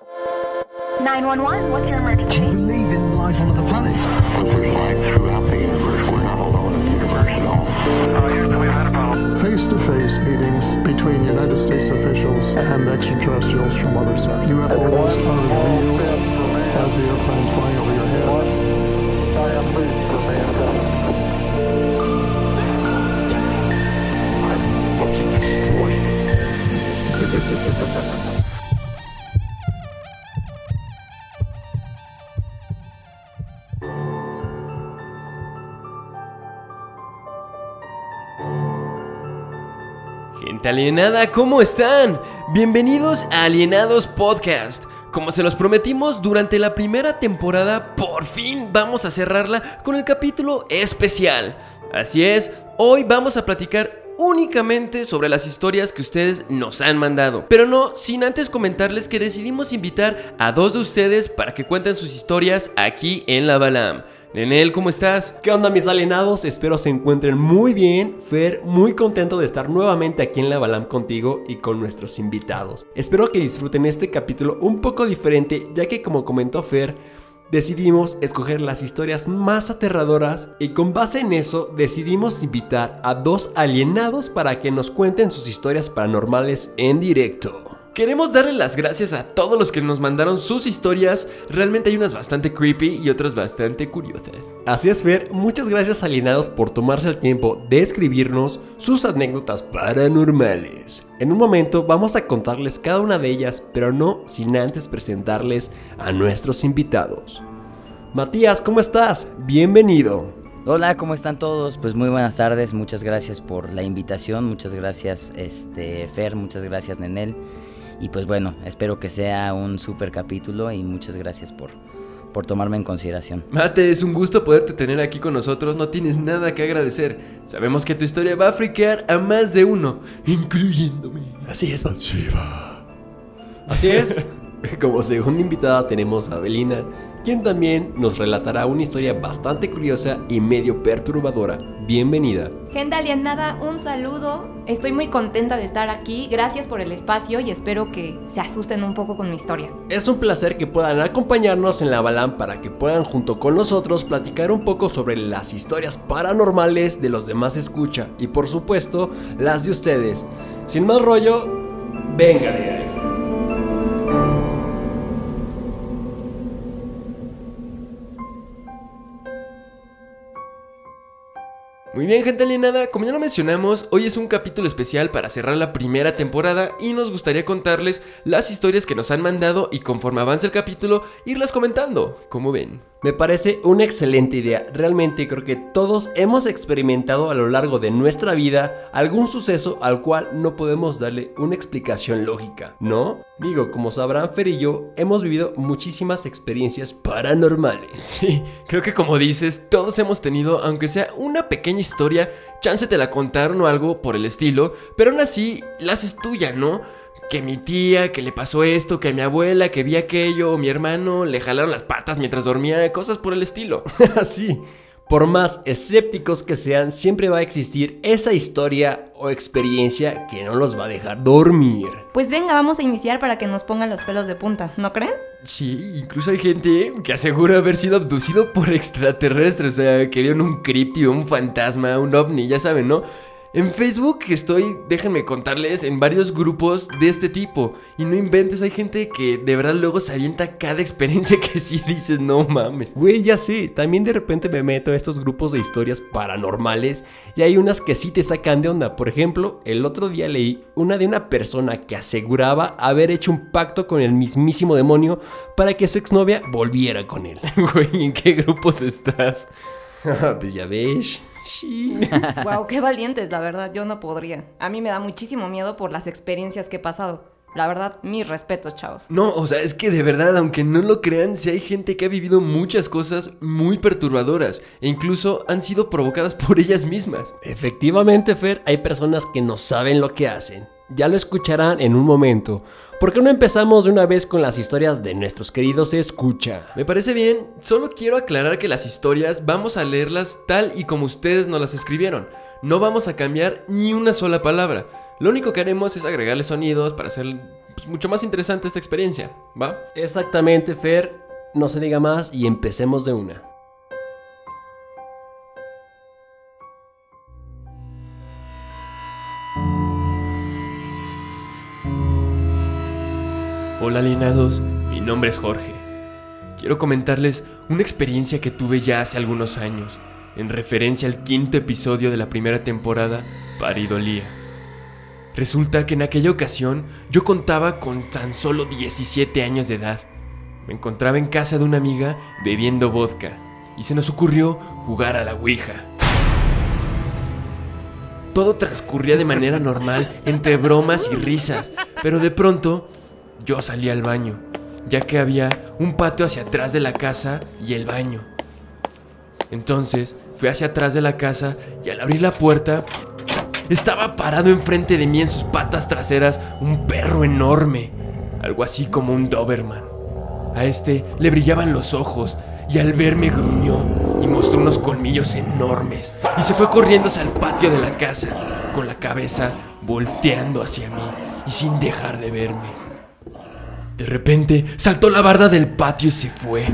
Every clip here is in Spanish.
911, what's your emergency? Do you believe in life on other planets? There's life throughout the universe. We're not alone in the universe at all. face to face meetings between United States officials and extraterrestrials from other stars. UFOs are as real as the airplanes flying over your head. Alienada, ¿cómo están? Bienvenidos a Alienados Podcast. Como se los prometimos durante la primera temporada, por fin vamos a cerrarla con el capítulo especial. Así es, hoy vamos a platicar únicamente sobre las historias que ustedes nos han mandado. Pero no sin antes comentarles que decidimos invitar a dos de ustedes para que cuenten sus historias aquí en la Balam. Nenel, ¿cómo estás? ¿Qué onda mis alienados? Espero se encuentren muy bien. Fer, muy contento de estar nuevamente aquí en la Balam contigo y con nuestros invitados. Espero que disfruten este capítulo un poco diferente, ya que como comentó Fer, decidimos escoger las historias más aterradoras y con base en eso decidimos invitar a dos alienados para que nos cuenten sus historias paranormales en directo. Queremos darle las gracias a todos los que nos mandaron sus historias. Realmente hay unas bastante creepy y otras bastante curiosas. Así es, Fer, muchas gracias alienados por tomarse el tiempo de escribirnos sus anécdotas paranormales. En un momento vamos a contarles cada una de ellas, pero no sin antes presentarles a nuestros invitados. Matías, ¿cómo estás? Bienvenido. Hola, ¿cómo están todos? Pues muy buenas tardes, muchas gracias por la invitación, muchas gracias este Fer, muchas gracias Nenel. Y pues bueno, espero que sea un super capítulo y muchas gracias por, por tomarme en consideración. Mate, es un gusto poderte tener aquí con nosotros, no tienes nada que agradecer. Sabemos que tu historia va a friquear a más de uno, incluyéndome. Así es, Así es. Como segunda invitada tenemos a Belina, quien también nos relatará una historia bastante curiosa y medio perturbadora. Bienvenida. Gente alienada, un saludo. Estoy muy contenta de estar aquí. Gracias por el espacio y espero que se asusten un poco con mi historia. Es un placer que puedan acompañarnos en la Balam para que puedan junto con nosotros platicar un poco sobre las historias paranormales de los demás escucha y por supuesto las de ustedes. Sin más rollo, venga de ahí. Muy bien, gente alienada, como ya lo mencionamos, hoy es un capítulo especial para cerrar la primera temporada y nos gustaría contarles las historias que nos han mandado y conforme avance el capítulo, irlas comentando, como ven. Me parece una excelente idea. Realmente creo que todos hemos experimentado a lo largo de nuestra vida algún suceso al cual no podemos darle una explicación lógica, ¿no? Digo, como sabrán Fer y yo, hemos vivido muchísimas experiencias paranormales. Sí, creo que como dices, todos hemos tenido, aunque sea una pequeña historia, chance te la contaron o algo por el estilo, pero aún así la haces tuya, ¿no? Que mi tía, que le pasó esto, que mi abuela, que vi aquello, o mi hermano, le jalaron las patas mientras dormía, cosas por el estilo. Así. Por más escépticos que sean, siempre va a existir esa historia o experiencia que no los va a dejar dormir. Pues venga, vamos a iniciar para que nos pongan los pelos de punta, ¿no creen? Sí, incluso hay gente que asegura haber sido abducido por extraterrestres, o sea, que vieron un criptido, un fantasma, un ovni, ya saben, ¿no? En Facebook estoy, déjenme contarles, en varios grupos de este tipo. Y no inventes, hay gente que de verdad luego se avienta cada experiencia que sí dices, no mames. Güey, ya sé, también de repente me meto a estos grupos de historias paranormales y hay unas que sí te sacan de onda. Por ejemplo, el otro día leí una de una persona que aseguraba haber hecho un pacto con el mismísimo demonio para que su exnovia volviera con él. Güey, ¿en qué grupos estás? pues ya ves. Sí. wow, qué valientes, la verdad, yo no podría. A mí me da muchísimo miedo por las experiencias que he pasado. La verdad, mis respetos, chavos. No, o sea, es que de verdad, aunque no lo crean, sí hay gente que ha vivido muchas cosas muy perturbadoras e incluso han sido provocadas por ellas mismas. Efectivamente, Fer, hay personas que no saben lo que hacen. Ya lo escucharán en un momento. ¿Por qué no empezamos de una vez con las historias de nuestros queridos escucha? Me parece bien, solo quiero aclarar que las historias vamos a leerlas tal y como ustedes nos las escribieron. No vamos a cambiar ni una sola palabra. Lo único que haremos es agregarle sonidos para hacer pues, mucho más interesante esta experiencia, ¿va? Exactamente, Fer. No se diga más y empecemos de una. Hola alienados, mi nombre es Jorge. Quiero comentarles una experiencia que tuve ya hace algunos años, en referencia al quinto episodio de la primera temporada, Paridolía. Resulta que en aquella ocasión yo contaba con tan solo 17 años de edad. Me encontraba en casa de una amiga bebiendo vodka y se nos ocurrió jugar a la Ouija. Todo transcurría de manera normal, entre bromas y risas, pero de pronto yo salí al baño, ya que había un patio hacia atrás de la casa y el baño. Entonces fui hacia atrás de la casa y al abrir la puerta estaba parado enfrente de mí en sus patas traseras un perro enorme, algo así como un Doberman. A este le brillaban los ojos y al verme gruñó y mostró unos colmillos enormes y se fue corriendo hacia el patio de la casa, con la cabeza volteando hacia mí y sin dejar de verme. De repente saltó la barda del patio y se fue.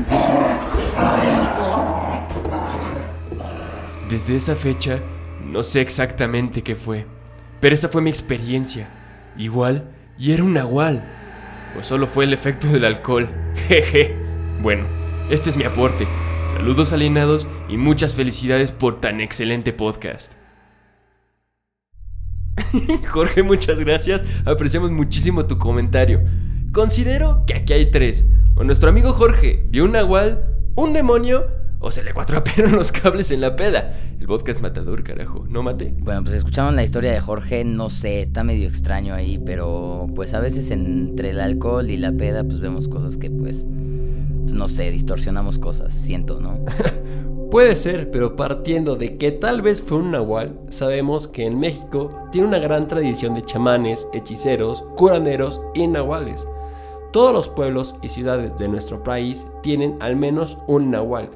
Desde esa fecha no sé exactamente qué fue, pero esa fue mi experiencia. Igual, y era un nahual. O solo fue el efecto del alcohol. Jeje. Bueno, este es mi aporte. Saludos alienados y muchas felicidades por tan excelente podcast. Jorge, muchas gracias. Apreciamos muchísimo tu comentario. Considero que aquí hay tres. O nuestro amigo Jorge vio un nahual, un demonio, o se le cuatrapearon los cables en la peda. El vodka es matador, carajo. No mate. Bueno, pues escucharon la historia de Jorge, no sé, está medio extraño ahí, pero pues a veces entre el alcohol y la peda pues vemos cosas que pues, no sé, distorsionamos cosas, siento, ¿no? Puede ser, pero partiendo de que tal vez fue un nahual, sabemos que en México tiene una gran tradición de chamanes, hechiceros, curanderos y nahuales. Todos los pueblos y ciudades de nuestro país tienen al menos un nahual.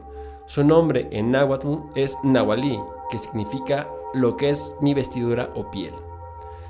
Su nombre en náhuatl es nahualí, que significa lo que es mi vestidura o piel.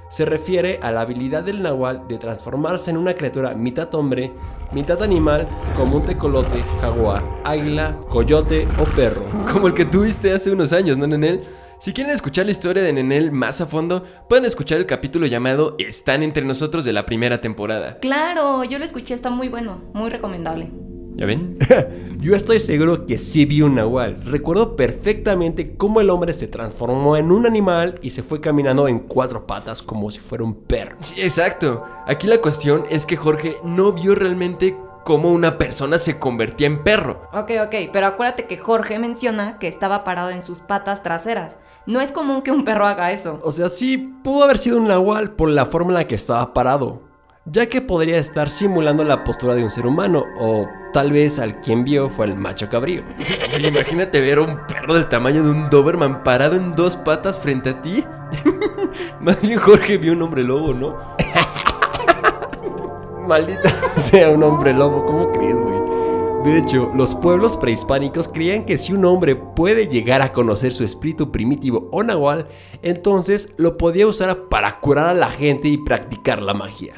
Se refiere a la habilidad del nahual de transformarse en una criatura mitad hombre, mitad animal, como un tecolote, jaguar, águila, coyote o perro. Como el que tuviste hace unos años, ¿no, Nenel? Si quieren escuchar la historia de Nenel más a fondo, pueden escuchar el capítulo llamado Están entre nosotros de la primera temporada. Claro, yo lo escuché, está muy bueno, muy recomendable. ¿Ya ven? Yo estoy seguro que sí vi un nahual. Recuerdo perfectamente cómo el hombre se transformó en un animal y se fue caminando en cuatro patas como si fuera un perro. Sí, exacto. Aquí la cuestión es que Jorge no vio realmente cómo una persona se convertía en perro. Ok, ok, pero acuérdate que Jorge menciona que estaba parado en sus patas traseras. No es común que un perro haga eso. O sea, sí pudo haber sido un nahual por la forma en la que estaba parado, ya que podría estar simulando la postura de un ser humano, o tal vez al quien vio fue el macho cabrío. Oye, imagínate ver a un perro del tamaño de un Doberman parado en dos patas frente a ti. Más bien Jorge vio un hombre lobo, ¿no? Maldita sea un hombre lobo, ¿cómo crees, güey? De hecho, los pueblos prehispánicos creían que si un hombre puede llegar a conocer su espíritu primitivo o nahual, entonces lo podía usar para curar a la gente y practicar la magia.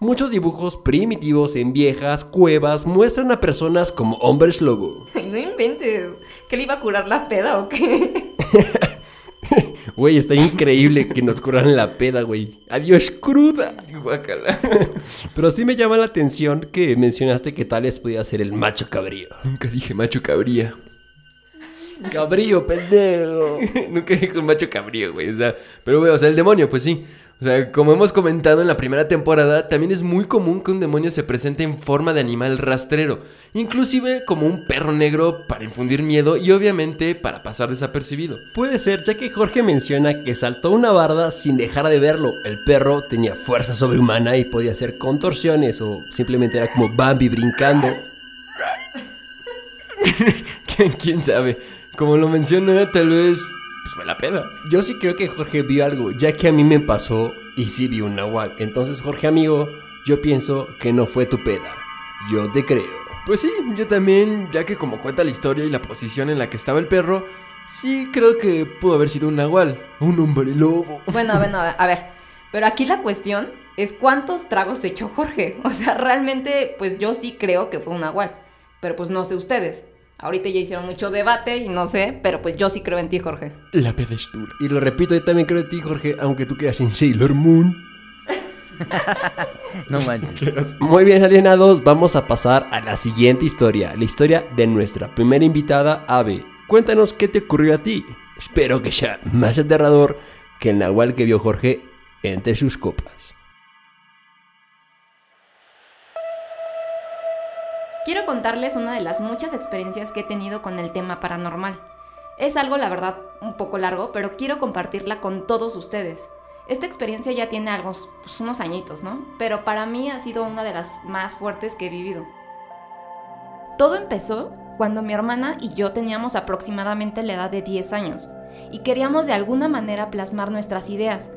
Muchos dibujos primitivos en viejas cuevas muestran a personas como hombres lobo. No inventes. ¿Que le iba a curar la peda o qué? Güey, está increíble que nos curaran la peda, güey. Adiós, cruda. Pero sí me llama la atención que mencionaste que tal vez podía ser el macho cabrío. Nunca dije macho cabría. Cabrío, pendejo. Nunca dije un macho cabrío, güey. O sea, pero güey, o sea, el demonio, pues sí. O sea, como hemos comentado en la primera temporada, también es muy común que un demonio se presente en forma de animal rastrero, inclusive como un perro negro para infundir miedo y obviamente para pasar desapercibido. Puede ser, ya que Jorge menciona que saltó una barda sin dejar de verlo. El perro tenía fuerza sobrehumana y podía hacer contorsiones o simplemente era como Bambi brincando. ¿Quién, quién sabe? Como lo menciona, tal vez pues fue la pena. Yo sí creo que Jorge vio algo, ya que a mí me pasó y sí vi un nahual. Entonces, Jorge amigo, yo pienso que no fue tu peda. Yo te creo. Pues sí, yo también, ya que como cuenta la historia y la posición en la que estaba el perro, sí creo que pudo haber sido un nahual, un hombre lobo. Bueno, bueno, a ver. Pero aquí la cuestión es cuántos tragos echó Jorge. O sea, realmente, pues yo sí creo que fue un nahual. Pero pues no sé ustedes. Ahorita ya hicieron mucho debate y no sé, pero pues yo sí creo en ti, Jorge. La pedestura. Y lo repito, yo también creo en ti, Jorge, aunque tú quedas en Sailor Moon. No manches. Muy bien, alienados, vamos a pasar a la siguiente historia. La historia de nuestra primera invitada, Ave. Cuéntanos qué te ocurrió a ti. Espero que sea más aterrador que el nahual que vio Jorge entre sus copas. Quiero contarles una de las muchas experiencias que he tenido con el tema paranormal. Es algo, la verdad, un poco largo, pero quiero compartirla con todos ustedes. Esta experiencia ya tiene algo, pues, añitos, ¿no? Pero para mí ha sido una de las más fuertes que he vivido. Todo empezó cuando mi hermana y yo teníamos aproximadamente la edad de 10 años y queríamos de alguna manera plasmar nuestras ideas.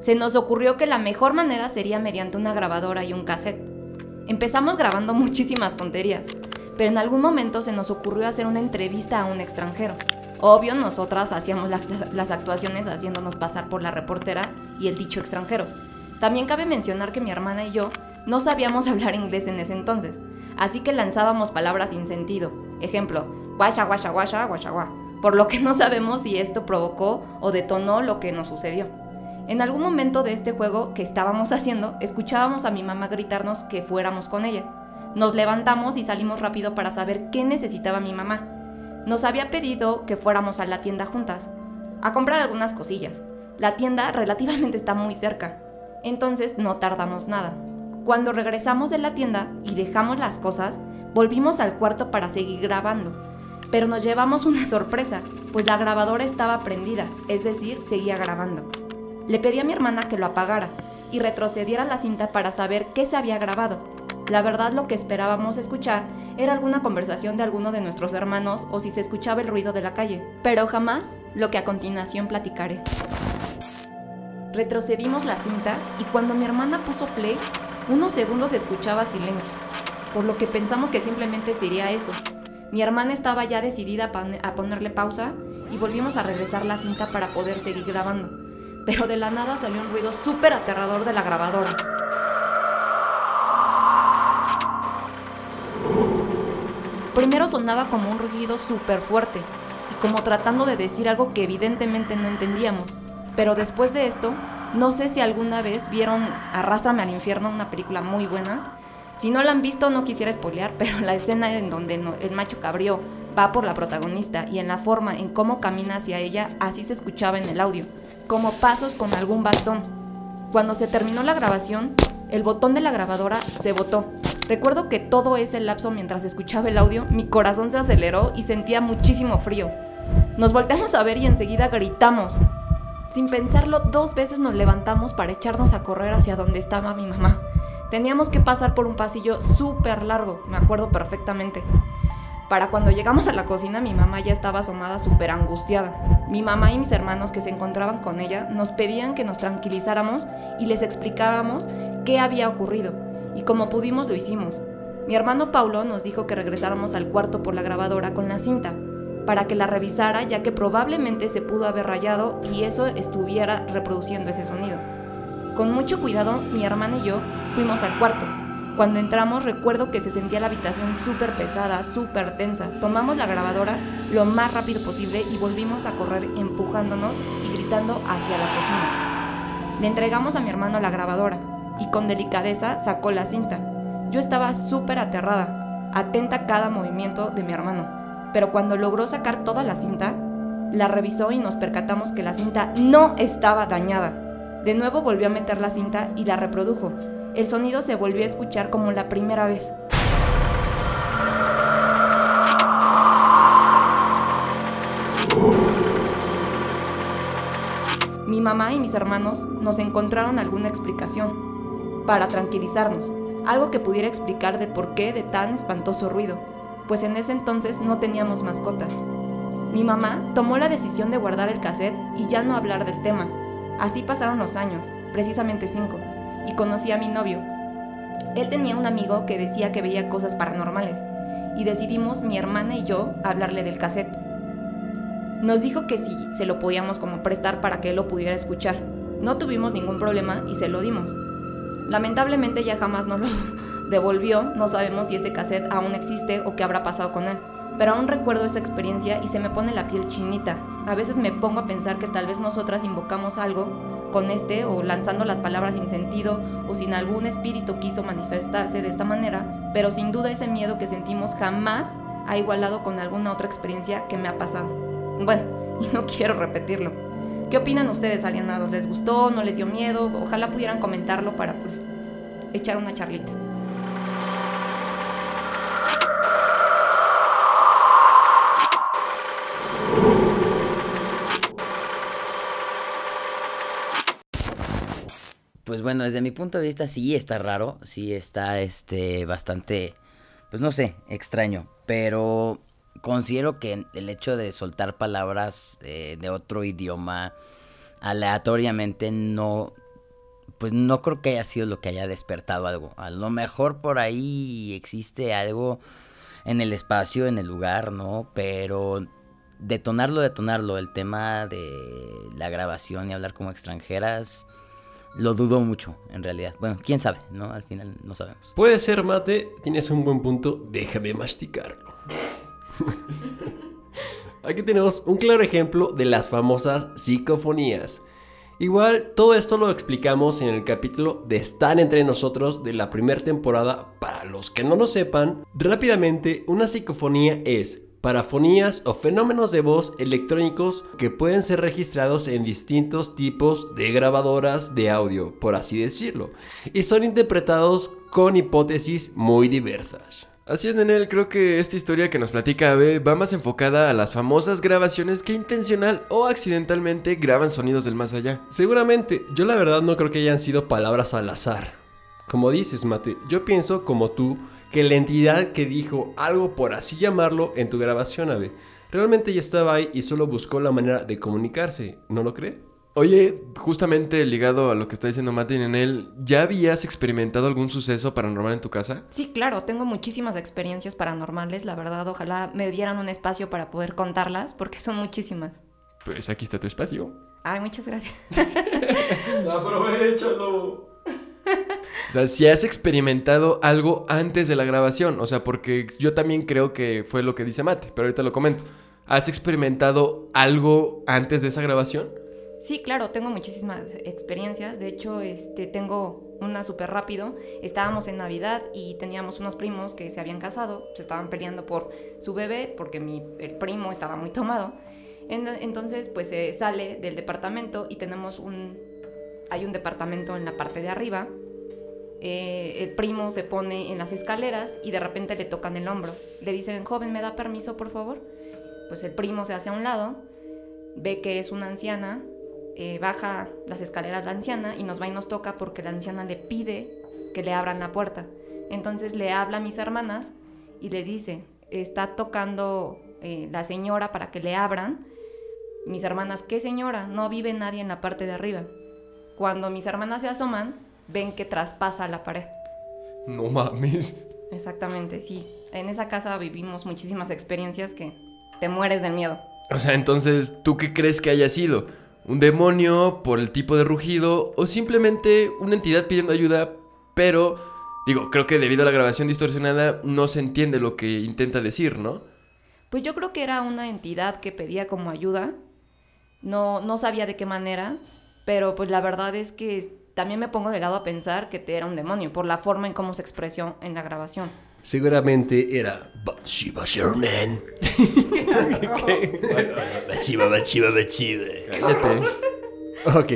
Se nos ocurrió que la mejor manera sería mediante una grabadora y un cassette. Empezamos grabando muchísimas tonterías, pero en algún momento se nos ocurrió hacer una entrevista a un extranjero. Obvio, nosotras hacíamos las, actuaciones haciéndonos pasar por la reportera y el dicho extranjero. También cabe mencionar que mi hermana y yo no sabíamos hablar inglés en ese entonces, así que lanzábamos palabras sin sentido. Ejemplo, guasha, guasha, guasha, guasha, gua, por lo que no sabemos si esto provocó o detonó lo que nos sucedió. En algún momento de este juego que estábamos haciendo, escuchábamos a mi mamá gritarnos que fuéramos con ella. Nos levantamos y salimos rápido para saber qué necesitaba mi mamá. Nos había pedido que fuéramos a la tienda juntas, a comprar algunas cosillas. La tienda relativamente está muy cerca, entonces no tardamos nada. Cuando regresamos de la tienda y dejamos las cosas, volvimos al cuarto para seguir grabando. Pero nos llevamos una sorpresa, pues la grabadora estaba prendida, es decir, seguía grabando. Le pedí a mi hermana que lo apagara y retrocediera la cinta para saber qué se había grabado. La verdad lo que esperábamos escuchar era alguna conversación de alguno de nuestros hermanos o si se escuchaba el ruido de la calle, pero jamás lo que a continuación platicaré. Retrocedimos la cinta y cuando mi hermana puso play, unos segundos escuchaba silencio, por lo que pensamos que simplemente sería eso. Mi hermana estaba ya decidida a, pon- a ponerle pausa y volvimos a regresar la cinta para poder seguir grabando. Pero de la nada salió un ruido súper aterrador de la grabadora. Primero sonaba como un rugido súper fuerte y como tratando de decir algo que evidentemente no entendíamos. Pero después de esto, no sé si alguna vez vieron Arrástrame al infierno, una película muy buena. Si no la han visto, no quisiera spoilear, pero la escena en donde el macho cabrío va por la protagonista y en la forma en cómo camina hacia ella, así se escuchaba en el audio, como pasos con algún bastón. Cuando se terminó la grabación, el botón de la grabadora se botó. Recuerdo que todo ese lapso mientras escuchaba el audio, mi corazón se aceleró y sentía muchísimo frío. Nos volteamos a ver y enseguida gritamos. Sin pensarlo, dos veces nos levantamos para echarnos a correr hacia donde estaba mi mamá. Teníamos que pasar por un pasillo súper largo, me acuerdo perfectamente. Para cuando llegamos a la cocina, mi mamá ya estaba asomada súper angustiada. Mi mamá y mis hermanos que se encontraban con ella nos pedían que nos tranquilizáramos y les explicáramos qué había ocurrido. Y como pudimos lo hicimos. Mi hermano Paulo nos dijo que regresáramos al cuarto por la grabadora con la cinta, para que la revisara ya que probablemente se pudo haber rayado y eso estuviera reproduciendo ese sonido. Con mucho cuidado, mi hermana y yo fuimos al cuarto. Cuando entramos recuerdo que se sentía la habitación súper pesada, súper tensa. Tomamos la grabadora lo más rápido posible y volvimos a correr empujándonos y gritando hacia la cocina. Le entregamos a mi hermano la grabadora y con delicadeza sacó la cinta. Yo estaba súper aterrada, atenta a cada movimiento de mi hermano. Pero cuando logró sacar toda la cinta, la revisó y nos percatamos que la cinta no estaba dañada. De nuevo volvió a meter la cinta y la reprodujo. El sonido se volvió a escuchar como la primera vez. Mi mamá y mis hermanos nos encontraron alguna explicación para tranquilizarnos, algo que pudiera explicar del porqué de tan espantoso ruido, pues en ese entonces no teníamos mascotas. Mi mamá tomó la decisión de guardar el cassette y ya no hablar del tema. Así pasaron los años, precisamente cinco, y conocí a mi novio. Él tenía un amigo que decía que veía cosas paranormales, y decidimos mi hermana y yo hablarle del cassette. Nos dijo que si se lo podíamos como prestar para que él lo pudiera escuchar. No tuvimos ningún problema y se lo dimos. Lamentablemente ya jamás nos lo devolvió, no sabemos si ese cassette aún existe o qué habrá pasado con él. Pero aún recuerdo esa experiencia y se me pone la piel chinita. A veces me pongo a pensar que tal vez nosotras invocamos algo con este o lanzando las palabras sin sentido o sin algún espíritu quiso manifestarse de esta manera, pero sin duda ese miedo que sentimos jamás ha igualado con alguna otra experiencia que me ha pasado. Bueno, y no quiero repetirlo. ¿Qué opinan ustedes, alienados? ¿Les gustó? ¿No les dio miedo? Ojalá pudieran comentarlo para pues echar una charlita. Pues bueno, desde mi punto de vista sí está raro, sí está este bastante pues no sé, extraño, pero considero que el hecho de soltar palabras eh, de otro idioma aleatoriamente no pues no creo que haya sido lo que haya despertado algo. A lo mejor por ahí existe algo en el espacio, en el lugar, ¿no? Pero detonarlo, detonarlo, el tema de la grabación y hablar como extranjeras, lo dudo mucho, en realidad. Bueno, quién sabe, ¿no? Al final no sabemos. Puede ser, Mate, tienes un buen punto, déjame masticarlo. Aquí tenemos un claro ejemplo de las famosas psicofonías. Igual, todo esto lo explicamos en el capítulo de Están entre nosotros de la primera temporada. Para los que no lo sepan, rápidamente, una psicofonía es parafonías o fenómenos de voz electrónicos que pueden ser registrados en distintos tipos de grabadoras de audio, por así decirlo, y son interpretados con hipótesis muy diversas. Así es, Nenel, creo que esta historia que nos platica Abe va más enfocada a las famosas grabaciones que intencional o accidentalmente graban sonidos del más allá. Seguramente, yo la verdad no creo que hayan sido palabras al azar. Como dices, Mate, yo pienso como tú que la entidad que dijo algo por así llamarlo en tu grabación, Ave, realmente ya estaba ahí y solo buscó la manera de comunicarse, ¿no lo cree? Oye, justamente ligado a lo que está diciendo Mati él, ¿ya habías experimentado algún suceso paranormal en tu casa? Sí, claro, tengo muchísimas experiencias paranormales, la verdad, ojalá me dieran un espacio para poder contarlas, porque son muchísimas. Pues aquí está tu espacio. Ay, muchas gracias. Aprovechalo. O sea, si has experimentado algo antes de la grabación, o sea, porque yo también creo que fue lo que dice Mate, pero ahorita lo comento. ¿Has experimentado algo antes de esa grabación? Sí, claro, tengo muchísimas experiencias. De hecho, este, tengo una súper rápido. Estábamos en Navidad y teníamos unos primos que se habían casado, se estaban peleando por su bebé porque mi, el primo estaba muy tomado. entonces, pues se sale del departamento y tenemos un... Hay un departamento en la parte de arriba. Eh, el primo se pone en las escaleras y de repente le tocan el hombro. Le dicen, joven, ¿me da permiso, por favor? Pues el primo se hace a un lado, ve que es una anciana, eh, baja las escaleras la anciana y nos va y nos toca porque la anciana le pide que le abran la puerta. Entonces le habla a mis hermanas y le dice, está tocando eh, la señora para que le abran. Mis hermanas, ¿qué señora? No vive nadie en la parte de arriba. Cuando mis hermanas se asoman, ven que traspasa la pared. No mames. Exactamente, sí. En esa casa vivimos muchísimas experiencias que te mueres del miedo. O sea, entonces, ¿tú qué crees que haya sido? un demonio por el tipo de rugido o simplemente una entidad pidiendo ayuda, pero digo, creo que debido a la grabación distorsionada no se entiende lo que intenta decir, ¿no? Pues yo creo que era una entidad que pedía como ayuda. No, no sabía de qué manera, pero pues la verdad es que también me pongo de lado a pensar que te era un demonio por la forma en cómo se expresó en la grabación. Seguramente era Bathsheba Sherman. Bathsheba, Bathsheba, Bathsheba. Cállate. Ok.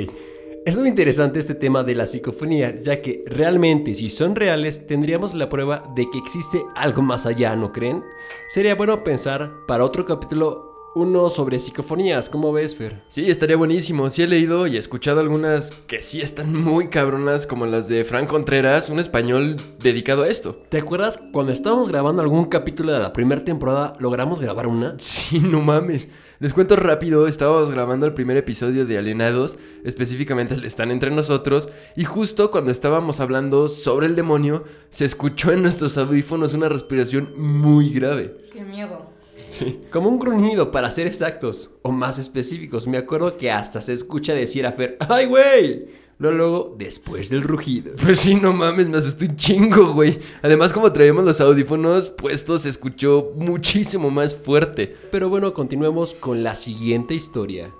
Es muy interesante este tema de la psicofonía, ya que realmente si son reales tendríamos la prueba de que existe algo más allá, ¿no creen? Sería bueno pensar para otro capítulo uno sobre psicofonías. ¿Cómo ves, Fer? Sí, estaría buenísimo. Sí he leído y escuchado algunas que sí están muy cabronas, como las de Frank Contreras, un español dedicado a esto. ¿Te acuerdas cuando estábamos grabando algún capítulo de la primera temporada, logramos grabar una? Sí, no mames. Les cuento rápido, estábamos grabando el primer episodio de Alienados, específicamente el de Están entre nosotros, y justo cuando estábamos hablando sobre el demonio, se escuchó en nuestros audífonos una respiración muy grave. Qué miedo. Sí. Como un gruñido, para ser exactos, o más específicos. Me acuerdo que hasta se escucha decir a Fer, ¡ay, güey! Luego, luego, después del rugido. Pues sí, no mames, me asusté un chingo, güey. Además, como traíamos los audífonos puestos, se escuchó muchísimo más fuerte. Pero bueno, continuemos con la siguiente historia.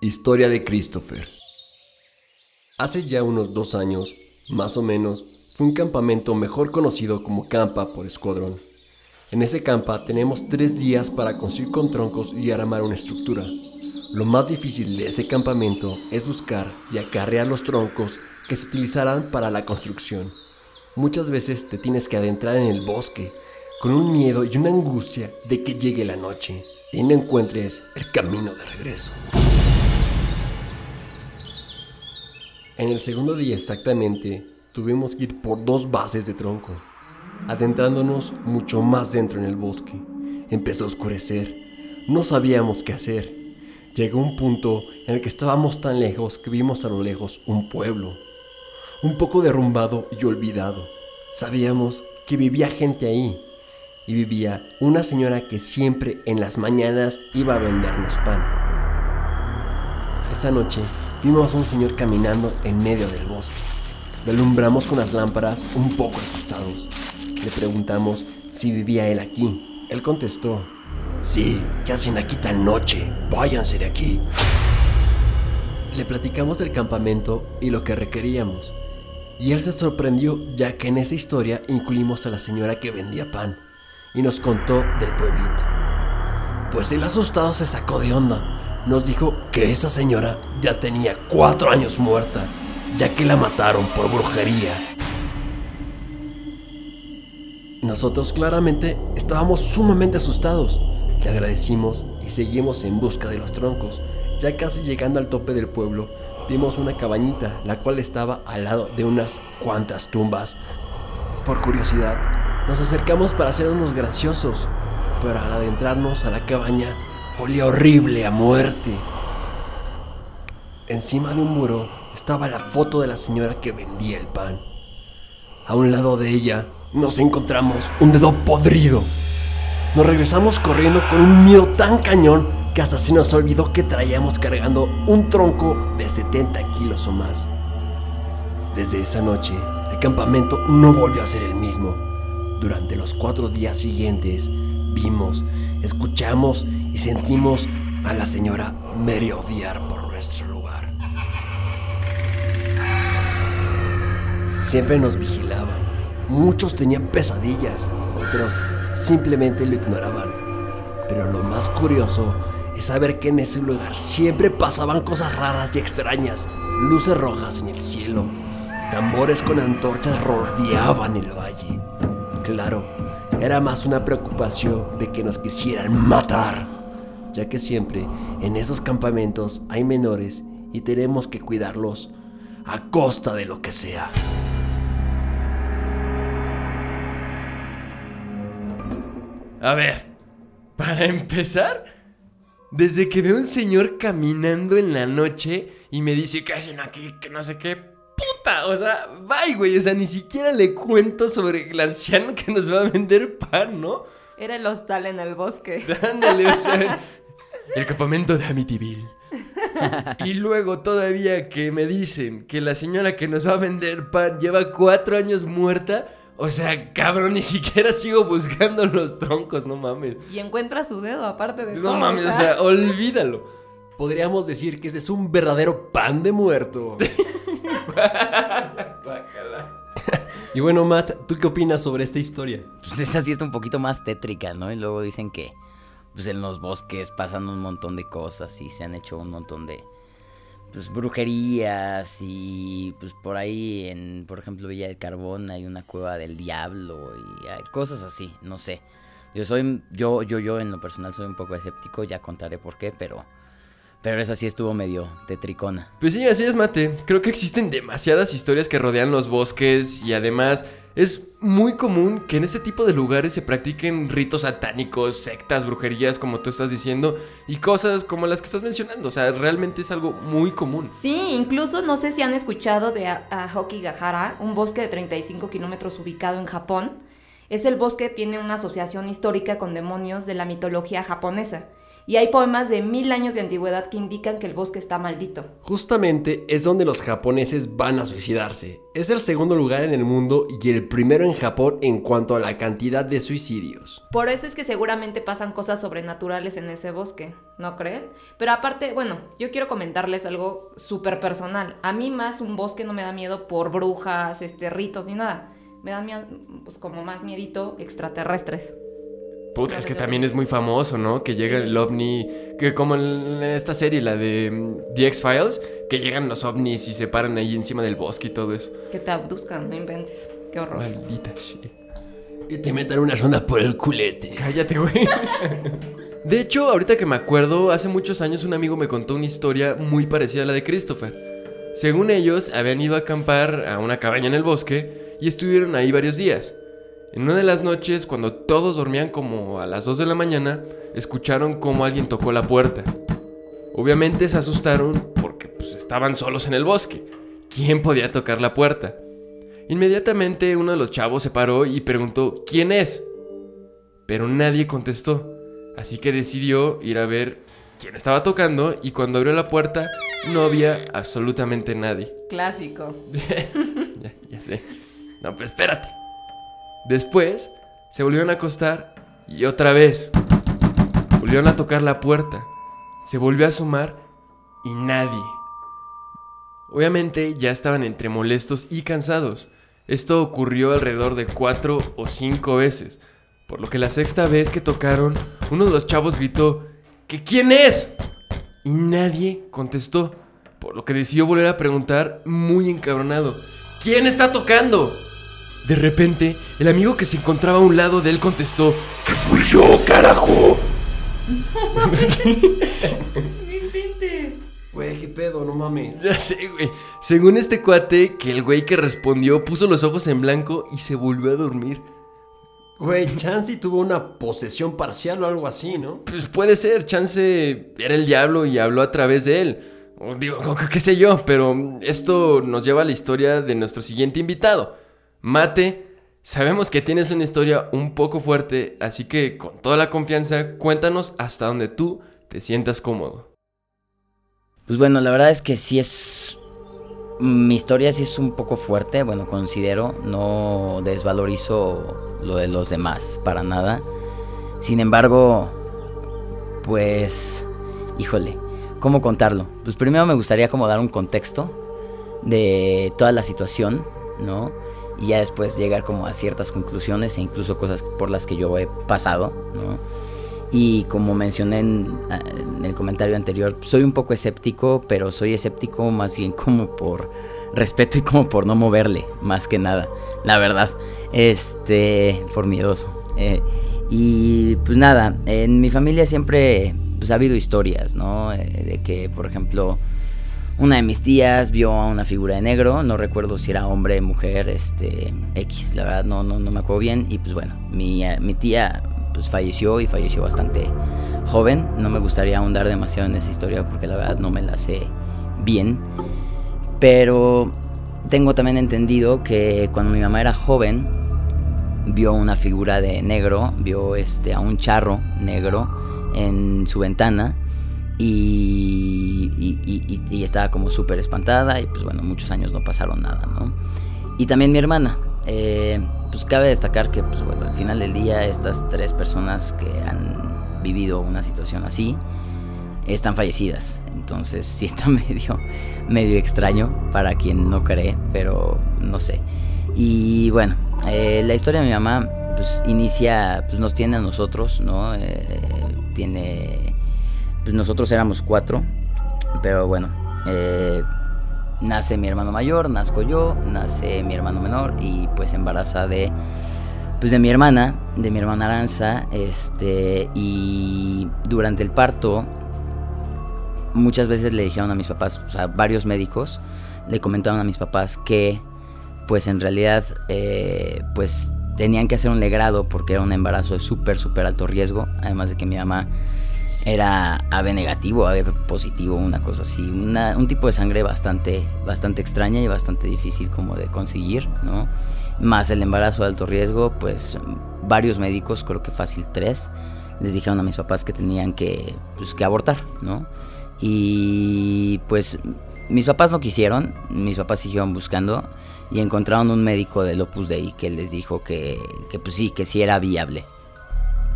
Historia de Christopher. Hace ya unos dos años, más o menos, fue un campamento mejor conocido como Campa por Escuadrón. En ese campa tenemos tres días para construir con troncos y armar una estructura. Lo más difícil de ese campamento es buscar y acarrear los troncos que se utilizarán para la construcción. Muchas veces te tienes que adentrar en el bosque con un miedo y una angustia de que llegue la noche y no encuentres el camino de regreso. En el segundo día exactamente, tuvimos que ir por dos bases de tronco, adentrándonos mucho más dentro en el bosque. Empezó a oscurecer, no sabíamos qué hacer. Llegó un punto en el que estábamos tan lejos que vimos a lo lejos un pueblo, un poco derrumbado y olvidado. Sabíamos que vivía gente ahí y vivía una señora que siempre en las mañanas iba a vendernos pan. Esta noche vimos a un señor caminando en medio del bosque. Lo alumbramos con las lámparas un poco asustados. Le preguntamos si vivía él aquí. Él contestó, sí, ¿qué hacen aquí tan noche? Váyanse de aquí. Le platicamos del campamento y lo que requeríamos. Y él se sorprendió ya que en esa historia incluimos a la señora que vendía pan y nos contó del pueblito. Pues el asustado se sacó de onda. Nos dijo que esa señora ya tenía cuatro años muerta, ya que la mataron por brujería. Nosotros claramente estábamos sumamente asustados. Le agradecimos y seguimos en busca de los troncos. Ya casi llegando al tope del pueblo, vimos una cabañita, la cual estaba al lado de unas cuantas tumbas. Por curiosidad, nos acercamos para hacer unos graciosos, pero al adentrarnos a la cabaña, olía horrible a muerte. Encima de un muro estaba la foto de la señora que vendía el pan. A un lado de ella nos encontramos un dedo podrido. Nos regresamos corriendo con un miedo tan cañón que hasta se nos olvidó que traíamos cargando un tronco de 70 kilos o más. Desde esa noche, el campamento no volvió a ser el mismo. Durante los cuatro días siguientes, vimos, escuchamos y sentimos a la señora merodear por nuestro lugar. Siempre nos vigilaban. Muchos tenían pesadillas, otros simplemente lo ignoraban. Pero lo más curioso es saber que en ese lugar siempre pasaban cosas raras y extrañas. Luces rojas en el cielo, tambores con antorchas rodeaban el valle. Claro, era más una preocupación de que nos quisieran matar, ya que siempre en esos campamentos hay menores y tenemos que cuidarlos a costa de lo que sea. A ver, para empezar, desde que veo un señor caminando en la noche y me dice que hacen aquí, que no sé qué, puta, o sea, bye, güey, o sea, ni siquiera le cuento sobre el anciano que nos va a vender pan, ¿no? Era el hostal en el bosque. Ándale, o sea, el campamento de Amityville. Y luego todavía que me dicen que la señora que nos va a vender pan lleva cuatro años muerta. O sea, cabrón, ni siquiera sigo buscando los troncos, no mames. Y encuentra su dedo, aparte de No todo. mames, o sea, olvídalo. Podríamos decir que ese es un verdadero pan de muerto. y bueno, Matt, ¿tú qué opinas sobre esta historia? Pues esa sí está un poquito más tétrica, ¿no? Y luego dicen que pues en los bosques pasan un montón de cosas y se han hecho un montón de pues brujerías y pues por ahí en por ejemplo Villa del Carbón hay una cueva del diablo y hay cosas así, no sé. Yo soy yo yo yo en lo personal soy un poco escéptico, ya contaré por qué, pero pero esa sí estuvo medio tetricona. Pues sí, así es, Mate. Creo que existen demasiadas historias que rodean los bosques y además es muy común que en este tipo de lugares se practiquen ritos satánicos, sectas, brujerías, como tú estás diciendo, y cosas como las que estás mencionando. O sea, realmente es algo muy común. Sí, incluso no sé si han escuchado de A- a Hokigahara, un bosque de 35 kilómetros ubicado en Japón. Es el bosque tiene una asociación histórica con demonios de la mitología japonesa. Y hay poemas de mil años de antigüedad que indican que el bosque está maldito. Justamente es donde los japoneses van a suicidarse. Es el segundo lugar en el mundo y el primero en Japón en cuanto a la cantidad de suicidios. Por eso es que seguramente pasan cosas sobrenaturales en ese bosque, ¿no creen? Pero aparte, bueno, yo quiero comentarles algo súper personal. A mí más un bosque no me da miedo por brujas, este, ritos ni nada. Me dan miedo, pues como más miedito extraterrestres. Puta, es que también es muy famoso, ¿no? Que llega el ovni, que como en esta serie, la de mm, The X-Files, que llegan los ovnis y se paran ahí encima del bosque y todo eso. Que te abduzcan, no inventes. Qué horror. Maldita shit. Y te metan una sonda por el culete. Cállate, güey. De hecho, ahorita que me acuerdo, hace muchos años un amigo me contó una historia muy parecida a la de Christopher. Según ellos, habían ido a acampar a una cabaña en el bosque y estuvieron ahí varios días. En una de las noches, cuando todos dormían como a las 2 de la mañana, escucharon cómo alguien tocó la puerta. Obviamente se asustaron porque pues, estaban solos en el bosque. ¿Quién podía tocar la puerta? Inmediatamente uno de los chavos se paró y preguntó ¿Quién es? Pero nadie contestó, así que decidió ir a ver quién estaba tocando y cuando abrió la puerta no había absolutamente nadie. Clásico. ya, ya sé. No, pero espérate. Después se volvieron a acostar y otra vez. Volvieron a tocar la puerta. Se volvió a asomar y nadie. Obviamente ya estaban entre molestos y cansados. Esto ocurrió alrededor de cuatro o cinco veces, por lo que la sexta vez que tocaron, uno de los chavos gritó, ¿que quién es? Y nadie contestó, por lo que decidió volver a preguntar muy encabronado, ¿quién está tocando? De repente, el amigo que se encontraba a un lado de él contestó, ¿qué fui yo, carajo? Güey, qué pedo, no mames. Ya sé, güey. Según este cuate, que el güey que respondió puso los ojos en blanco y se volvió a dormir. Güey, Chansey tuvo una posesión parcial o algo así, ¿no? Pues puede ser, Chance era el diablo y habló a través de él. O digo, qué sé yo, pero esto nos lleva a la historia de nuestro siguiente invitado. Mate, sabemos que tienes una historia un poco fuerte, así que con toda la confianza, cuéntanos hasta donde tú te sientas cómodo. Pues bueno, la verdad es que sí es... Mi historia sí es un poco fuerte, bueno, considero, no desvalorizo lo de los demás para nada. Sin embargo, pues, híjole, ¿cómo contarlo? Pues primero me gustaría como dar un contexto de toda la situación, ¿no? Y ya después llegar como a ciertas conclusiones e incluso cosas por las que yo he pasado, ¿no? Y como mencioné en, el comentario anterior, soy un poco escéptico, pero soy escéptico más bien como por respeto y como por no moverle, más que nada, la verdad. Este, por miedoso. Eh, y pues nada, en mi familia siempre pues, ha habido historias, ¿no? Eh, de que, por ejemplo, una de mis tías vio a una figura de negro, no recuerdo si era hombre, mujer, este, X, la verdad no, no, no me acuerdo bien. Y pues bueno, mi, mi tía pues falleció y falleció bastante joven. No me gustaría ahondar demasiado en esa historia porque la verdad no me la sé bien. Pero tengo también entendido que cuando mi mamá era joven vio una figura de negro, vio este a un charro negro en su ventana y, estaba como súper espantada y pues bueno, muchos años no pasaron nada, ¿no? Y también mi hermana, eh, pues cabe destacar que, pues bueno, al final del día estas tres personas que han vivido una situación así están fallecidas. Entonces sí está medio, medio extraño para quien no cree, pero no sé. Y bueno, eh, la historia de mi mamá pues inicia, pues nos tiene a nosotros, ¿no? Eh, tiene, pues nosotros éramos cuatro, pero bueno, eh, nace mi hermano mayor, nazco yo, nace mi hermano menor y pues embaraza de pues de mi hermana, de mi hermana Aranza, este y durante el parto muchas veces le dijeron a mis papás, o sea, varios médicos le comentaron a mis papás que pues en realidad eh, pues tenían que hacer un legrado porque era un embarazo de súper súper alto riesgo, además de que mi mamá era AB negativo, AB positivo, una cosa así, un tipo de sangre bastante, bastante extraña y bastante difícil como de conseguir, ¿no? más el embarazo de alto riesgo, pues varios médicos, creo que fácil tres, les dijeron a mis papás que tenían que, pues, que abortar, ¿no? Y pues mis papás no quisieron, mis papás siguieron buscando y encontraron un médico del Opus Dei que les dijo que, que pues sí, que sí era viable.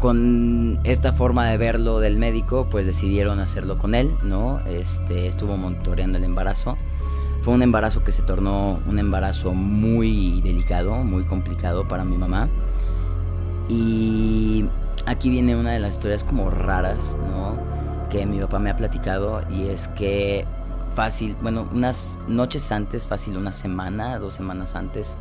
Con esta forma de verlo del médico, pues decidieron hacerlo con él, ¿no? Este, estuvo monitoreando el embarazo. Fue un embarazo que se tornó un embarazo muy delicado, muy complicado para mi mamá. Y aquí viene una de las historias como raras, ¿no? Que mi papá me ha platicado y es que fácil, bueno, unas noches antes, fácil una semana, dos semanas antes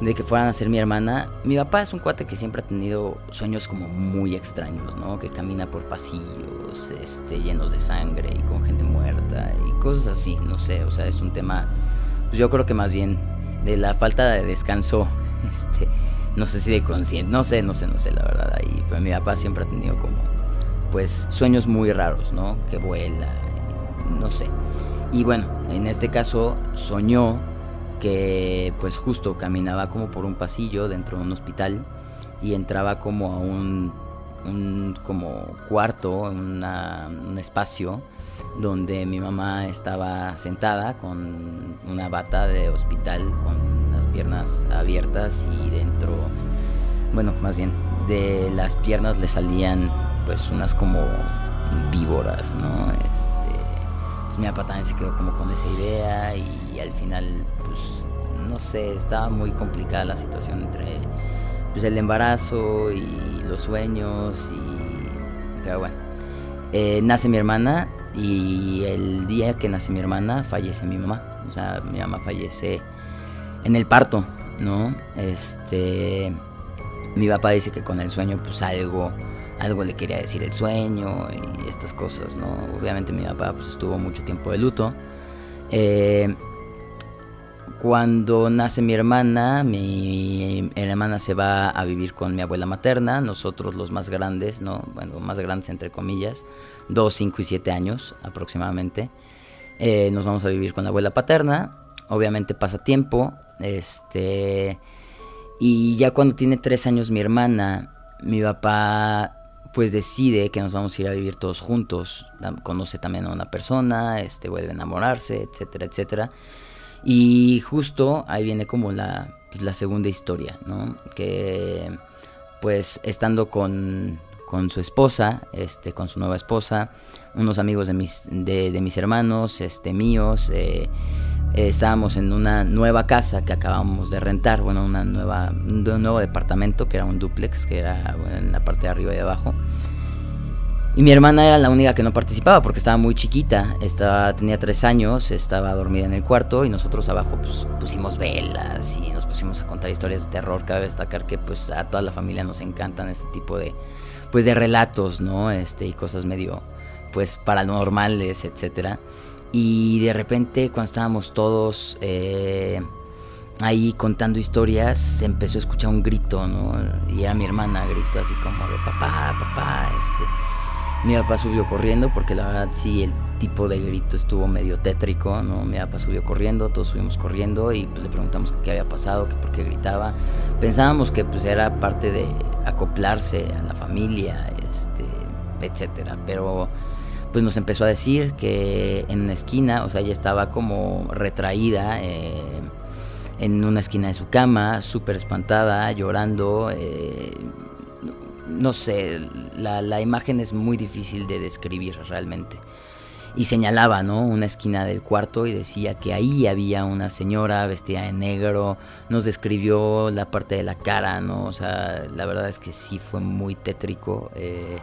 de que fueran a ser mi hermana, mi papá es un cuate que siempre ha tenido sueños como muy extraños, ¿no? Que camina por pasillos, este, llenos de sangre y con gente muerta y cosas así, no sé, o sea, es un tema, pues yo creo que más bien de la falta de descanso, este, no sé si de consciente, no sé, no sé, no sé, la verdad, ahí, pero mi papá siempre ha tenido como, pues, sueños muy raros, ¿no? Que vuela, no sé. Y bueno, en este caso soñó que pues justo caminaba como por un pasillo dentro de un hospital y entraba como a un, como cuarto, una, un espacio donde mi mamá estaba sentada con una bata de hospital con las piernas abiertas y dentro, bueno, más bien, de las piernas le salían pues unas como víboras, ¿no? Pues mi papá también se quedó como con esa idea y al final pues no sé, estaba muy complicada la situación entre pues, el embarazo y los sueños y pero bueno. Eh, nace mi hermana y el día que nace mi hermana fallece mi mamá. O sea mi mamá fallece en el parto no este mi papá dice que con el sueño pues algo algo le quería decir el sueño y estas cosas no obviamente mi papá pues estuvo mucho tiempo de luto eh, cuando nace mi hermana, mi hermana se va a vivir con mi abuela materna, nosotros los más grandes, ¿no? Bueno, más grandes entre comillas, 2, 5 y 7 años aproximadamente. Eh, nos vamos a vivir con la abuela paterna, obviamente pasa tiempo, este... Y ya cuando tiene 3 años mi hermana, mi papá pues decide que nos vamos a ir a vivir todos juntos, conoce también a una persona, este, vuelve a enamorarse, etcétera, etcétera. Y justo ahí viene como la, pues, la segunda historia, ¿no? Que pues estando con, con, su esposa, este, con su nueva esposa, unos amigos de mis, de, mis hermanos, este, míos, eh, estábamos en una nueva casa que acabamos de rentar, bueno, una nueva, un nuevo departamento que era un duplex, que era en la parte de arriba y de abajo. Y mi hermana era la única que no participaba porque estaba muy chiquita, estaba, tenía tres años, estaba dormida en el cuarto y nosotros abajo pues pusimos velas y nos pusimos a contar historias de terror. Cabe destacar que pues a toda la familia nos encantan este tipo de pues de relatos, ¿no? Este y cosas medio pues paranormales, etcétera. Y de repente cuando estábamos todos eh, ahí contando historias, se empezó a escuchar un grito, ¿no? Y era mi hermana, grito así como de papá, papá, este mi papá subió corriendo porque la verdad sí el tipo de grito estuvo medio tétrico, ¿no? Mi papá subió corriendo, todos subimos corriendo y pues, le preguntamos qué había pasado, que por qué gritaba. Pensábamos que pues era parte de acoplarse a la familia, este, etcétera, pero pues nos empezó a decir que en una esquina, o sea, ella estaba como retraída eh, en una esquina de su cama, súper espantada, llorando. Eh, no sé, la, imagen es muy difícil de describir realmente. Y señalaba, ¿no? Una esquina del cuarto y decía que ahí había una señora vestida de negro. Nos describió la parte de la cara, ¿no? O sea, la verdad es que sí fue muy tétrico. Eh,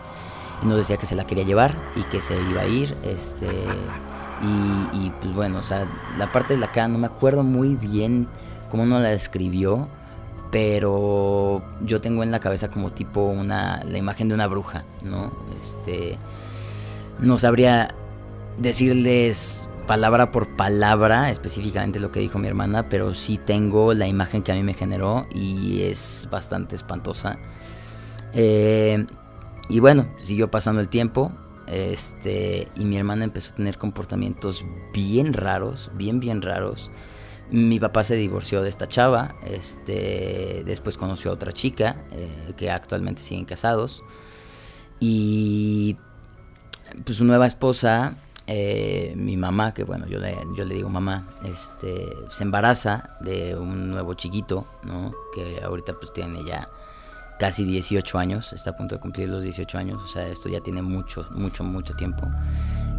nos decía que se la quería llevar y que se iba a ir. Este. Y, y pues bueno, o sea, la parte de la cara no me acuerdo muy bien cómo nos la describió pero yo tengo en la cabeza como tipo una la imagen de una bruja, ¿no? Este no sabría decirles palabra por palabra específicamente lo que dijo mi hermana, pero sí tengo la imagen que a mí me generó y es bastante espantosa. Eh, y bueno, siguió pasando el tiempo, este, y mi hermana empezó a tener comportamientos bien raros, bien, bien raros Mi papá se divorció de esta chava, este, después conoció a otra chica eh, que actualmente siguen casados. Y pues su nueva esposa, eh, mi mamá, que bueno, yo le, yo le digo mamá, este, se embaraza de un nuevo chiquito, ¿no? Que ahorita pues tiene ya casi 18 años, está a punto de cumplir los 18 años, o sea, esto ya tiene mucho, mucho, mucho tiempo.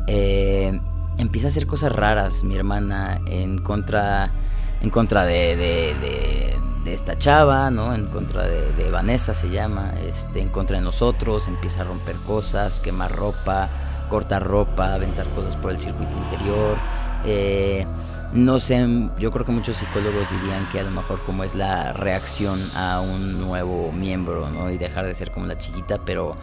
Eh, empieza a hacer cosas raras, mi hermana, en contra, en contra de, de, de, esta chava, ¿no? En contra de, Vanessa se llama, este, en contra de nosotros, empieza a romper cosas, quemar ropa, cortar ropa, aventar cosas por el circuito interior. Eh, no sé, yo creo que muchos psicólogos dirían que a lo mejor como es la reacción a un nuevo miembro, ¿no? Y dejar de ser como la chiquita, pero,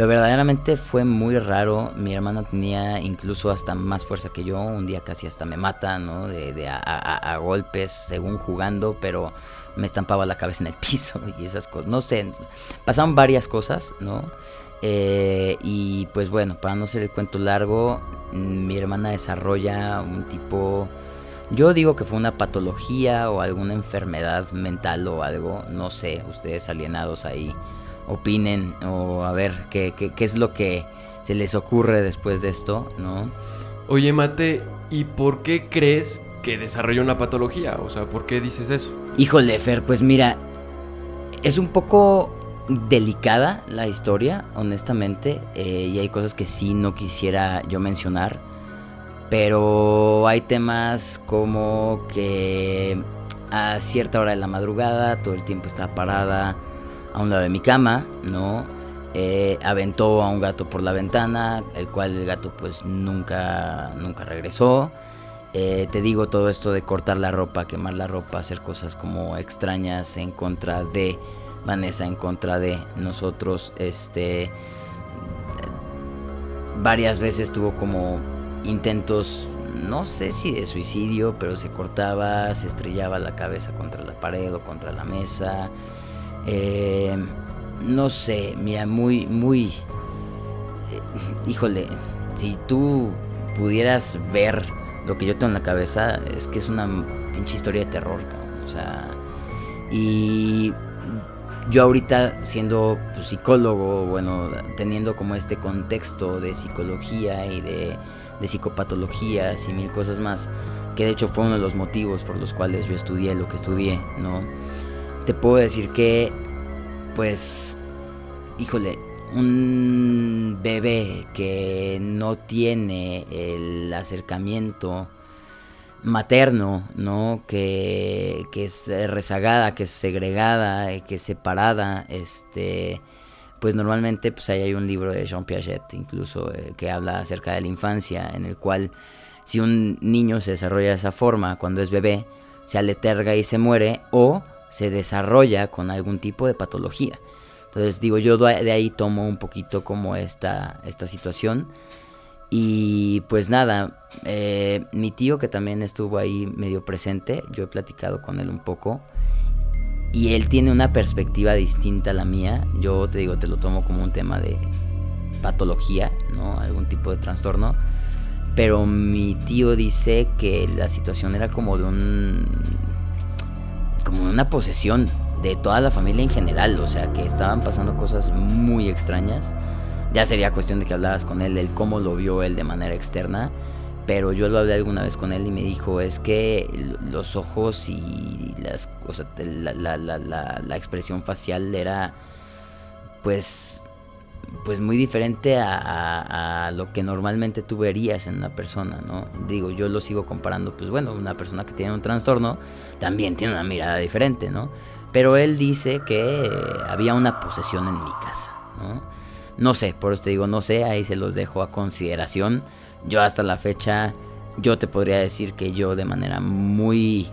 pero verdaderamente fue muy raro. Mi hermana tenía incluso hasta más fuerza que yo. Un día casi hasta me mata, ¿no? De, a, golpes según jugando, pero me estampaba la cabeza en el piso y esas cosas. No sé, pasaron varias cosas, ¿no? Eh, y pues bueno, para no ser el cuento largo, mi hermana desarrolla un tipo yo digo que fue una patología o alguna enfermedad mental o algo, no sé, ustedes alienados ahí opinen o a ver qué, qué, es lo que se les ocurre después de esto, ¿no? Oye, Mate, ¿y por qué crees que desarrolló una patología? O sea, ¿por qué dices eso? Híjole, Fer, pues mira, es un poco delicada la historia, honestamente, eh, y hay cosas que sí no quisiera yo mencionar. Pero hay temas como que a cierta hora de la madrugada todo el tiempo estaba parada a un lado de mi cama, ¿no? Eh, aventó a un gato por la ventana, el cual el gato pues nunca, nunca regresó. Eh, te digo todo esto de cortar la ropa, quemar la ropa, hacer cosas como extrañas en contra de Vanessa, en contra de nosotros. Este, varias veces tuvo como intentos, no sé si de suicidio, pero se cortaba, se estrellaba la cabeza contra la pared o contra la mesa. Eh, no sé, mira, muy, muy... Eh, híjole, si tú pudieras ver lo que yo tengo en la cabeza, es que es una pinche historia de terror, o sea... Y yo ahorita siendo pues, psicólogo, bueno, teniendo como este contexto de psicología y de, de, psicopatologías y mil cosas más, que de hecho fue uno de los motivos por los cuales yo estudié lo que estudié, ¿no? Te puedo decir que, pues, híjole, un bebé que no tiene el acercamiento, materno, ¿no? Que, que, es rezagada, que es segregada, que es separada, este, pues normalmente pues ahí hay un libro de Jean Piaget incluso eh, que habla acerca de la infancia, en el cual si un niño se desarrolla de esa forma cuando es bebé, se aleterga y se muere o se desarrolla con algún tipo de patología. Entonces digo, yo de ahí tomo un poquito como esta, esta situación y pues nada, eh, mi tío que también estuvo ahí medio presente, yo he platicado con él un poco. Y él tiene una perspectiva distinta a la mía. Yo te digo, te lo tomo como un tema de patología, ¿no? Algún tipo de trastorno. Pero mi tío dice que la situación era como de un. Como una posesión de toda la familia en general. O sea, que estaban pasando cosas muy extrañas. Ya sería cuestión de que hablaras con él, el cómo lo vio él de manera externa. Pero yo lo hablé alguna vez con él y me dijo, es que los ojos y las, o sea, la, la, la, la, expresión facial era pues pues muy diferente a, a, lo que normalmente tú verías en una persona, ¿no? Digo, yo lo sigo comparando, pues bueno, una persona que tiene un trastorno también tiene una mirada diferente, ¿no? Pero él dice que había una posesión en mi casa, ¿no? No sé, por eso te digo, no sé, ahí se los dejo a consideración. Yo hasta la fecha, yo te podría decir que yo de manera muy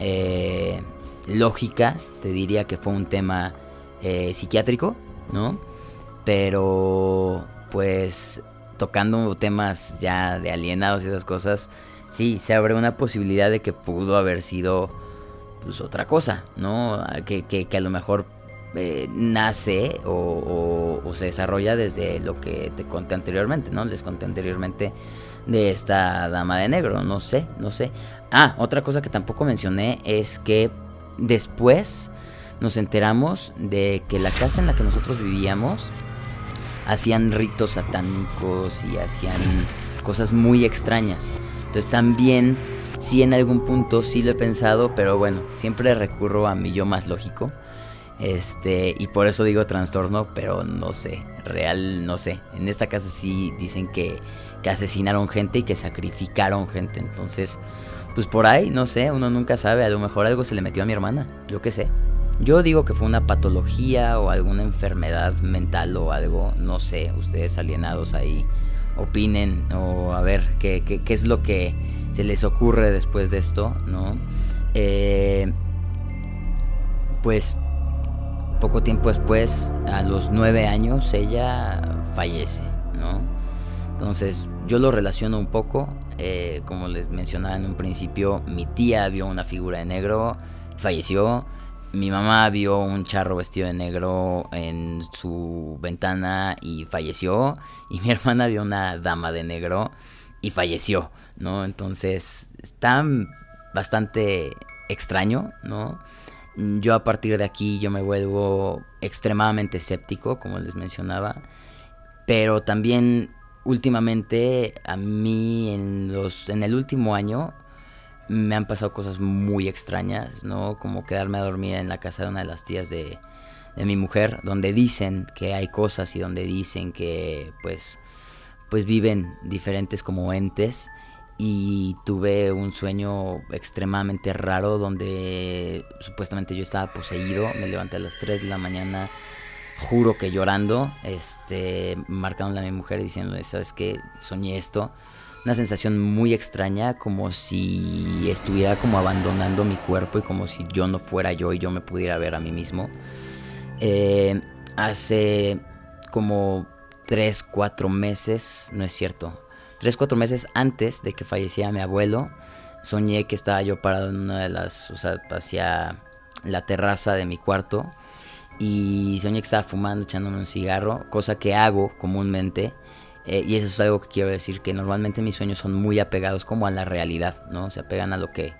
eh, lógica, te diría que fue un tema eh, psiquiátrico, ¿no? Pero pues tocando temas ya de alienados y esas cosas, sí, se abre una posibilidad de que pudo haber sido pues otra cosa, ¿no? Que, que, que a lo mejor eh, nace o, o, se desarrolla desde lo que te conté anteriormente, ¿no? Les conté anteriormente de esta dama de negro, no sé, no sé. Ah, otra cosa que tampoco mencioné es que después nos enteramos de que la casa en la que nosotros vivíamos hacían ritos satánicos y hacían cosas muy extrañas. Entonces también, sí en algún punto sí lo he pensado, pero bueno, siempre recurro a mi yo más lógico. Este, y por eso digo trastorno, pero no sé, real no sé. En esta casa sí dicen que, que asesinaron gente y que sacrificaron gente. Entonces, pues por ahí, no sé, uno nunca sabe. A lo mejor algo se le metió a mi hermana, yo qué sé. Yo digo que fue una patología o alguna enfermedad mental o algo, no sé, ustedes alienados ahí opinen o a ver qué, qué, es lo que se les ocurre después de esto, ¿no? Eh, pues poco tiempo después, a los nueve años, ella fallece, ¿no? Entonces yo lo relaciono un poco, eh, como les mencionaba en un principio, mi tía vio una figura de negro, falleció, mi mamá vio un charro vestido de negro en su ventana y falleció. Y mi hermana vio una dama de negro y falleció, ¿no? Entonces está bastante extraño, ¿no? Yo a partir de aquí yo me vuelvo extremadamente escéptico, como les mencionaba. Pero también últimamente a mí en, los, en el último año me han pasado cosas muy extrañas, ¿no? Como quedarme a dormir en la casa de una de las tías de, mi mujer, donde dicen que hay cosas y donde dicen que pues, pues viven diferentes como entes. Y tuve un sueño extremadamente raro donde supuestamente yo estaba poseído. Me levanté a las 3 de la mañana, juro que llorando, este, marcándole a mi mujer diciéndole, ¿sabes qué? Soñé esto una sensación muy extraña, como si estuviera como abandonando mi cuerpo y como si yo no fuera yo y yo me pudiera ver a mí mismo. Eh, hace como 3, 4 meses, no es cierto, 3, 4 meses antes de que falleciera mi abuelo, soñé que estaba yo parado en una de las, o sea, hacia la terraza de mi cuarto y soñé que estaba fumando, echándome un cigarro, cosa que hago comúnmente eh, y eso es algo que quiero decir, que normalmente mis sueños son muy apegados como a la realidad, ¿no? Se apegan a lo que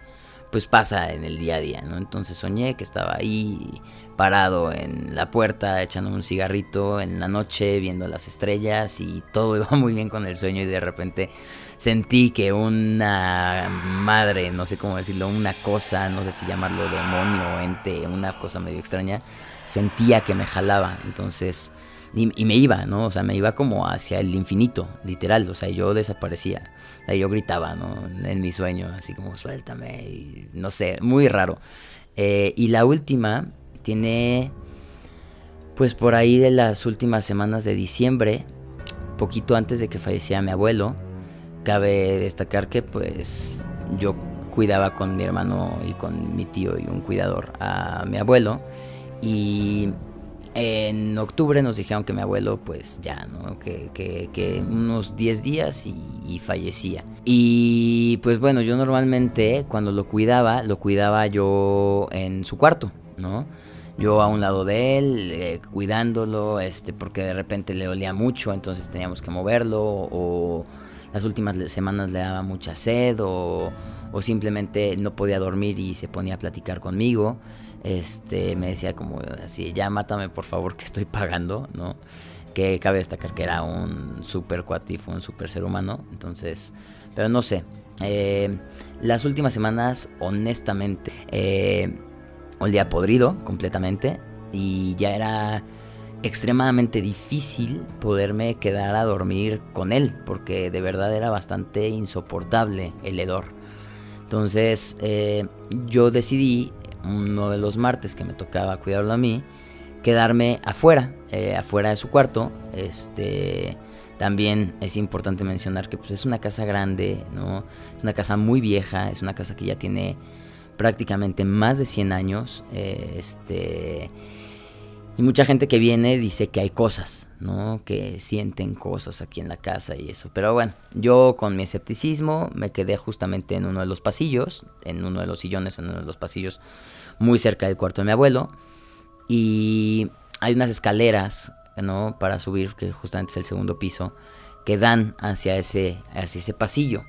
pues pasa en el día a día, ¿no? Entonces soñé que estaba ahí parado en la puerta echándome un cigarrito en la noche viendo las estrellas y todo iba muy bien con el sueño y de repente sentí que una madre, no sé cómo decirlo, una cosa, no sé si llamarlo demonio o ente, una cosa medio extraña, sentía que me jalaba, entonces y, me iba, ¿no? O sea, me iba como hacia el infinito, literal. O sea, yo desaparecía. O sea, yo gritaba, ¿no? En mi sueño, así como suéltame. No sé, muy raro. Eh, y la última tiene, pues por ahí de las últimas semanas de diciembre, poquito antes de que falleciera mi abuelo. Cabe destacar que, pues, yo cuidaba con mi hermano y con mi tío y un cuidador a mi abuelo. Y en octubre nos dijeron que mi abuelo, pues ya, ¿no? Que, unos 10 días y, fallecía. Y pues bueno, yo normalmente cuando lo cuidaba, lo cuidaba yo en su cuarto, ¿no? Yo a un lado de él, eh, cuidándolo, este, porque de repente le olía mucho, entonces teníamos que moverlo, o las últimas semanas le daba mucha sed, o, o simplemente no podía dormir y se ponía a platicar conmigo este, me decía como así, ya mátame por favor que estoy pagando, ¿no? Que cabe destacar que era un super cuatifo, un super ser humano, entonces, pero no sé. Eh, las últimas semanas, honestamente, eh, olía podrido completamente y ya era extremadamente difícil poderme quedar a dormir con él, porque de verdad era bastante insoportable el hedor. Entonces eh, yo decidí uno de los martes que me tocaba cuidarlo a mí, quedarme afuera, eh, afuera de su cuarto. Este, también es importante mencionar que pues, es una casa grande, ¿no? Es una casa muy vieja, es una casa que ya tiene prácticamente más de 100 años. Eh, este, y mucha gente que viene dice que hay cosas, ¿no? Que sienten cosas aquí en la casa y eso. Pero bueno, yo con mi escepticismo me quedé justamente en uno de los pasillos, en uno de los sillones, en uno de los pasillos muy cerca del cuarto de mi abuelo. y hay unas escaleras, ¿no? Para subir, que justamente es el segundo piso, que dan hacia ese, hacia ese pasillo.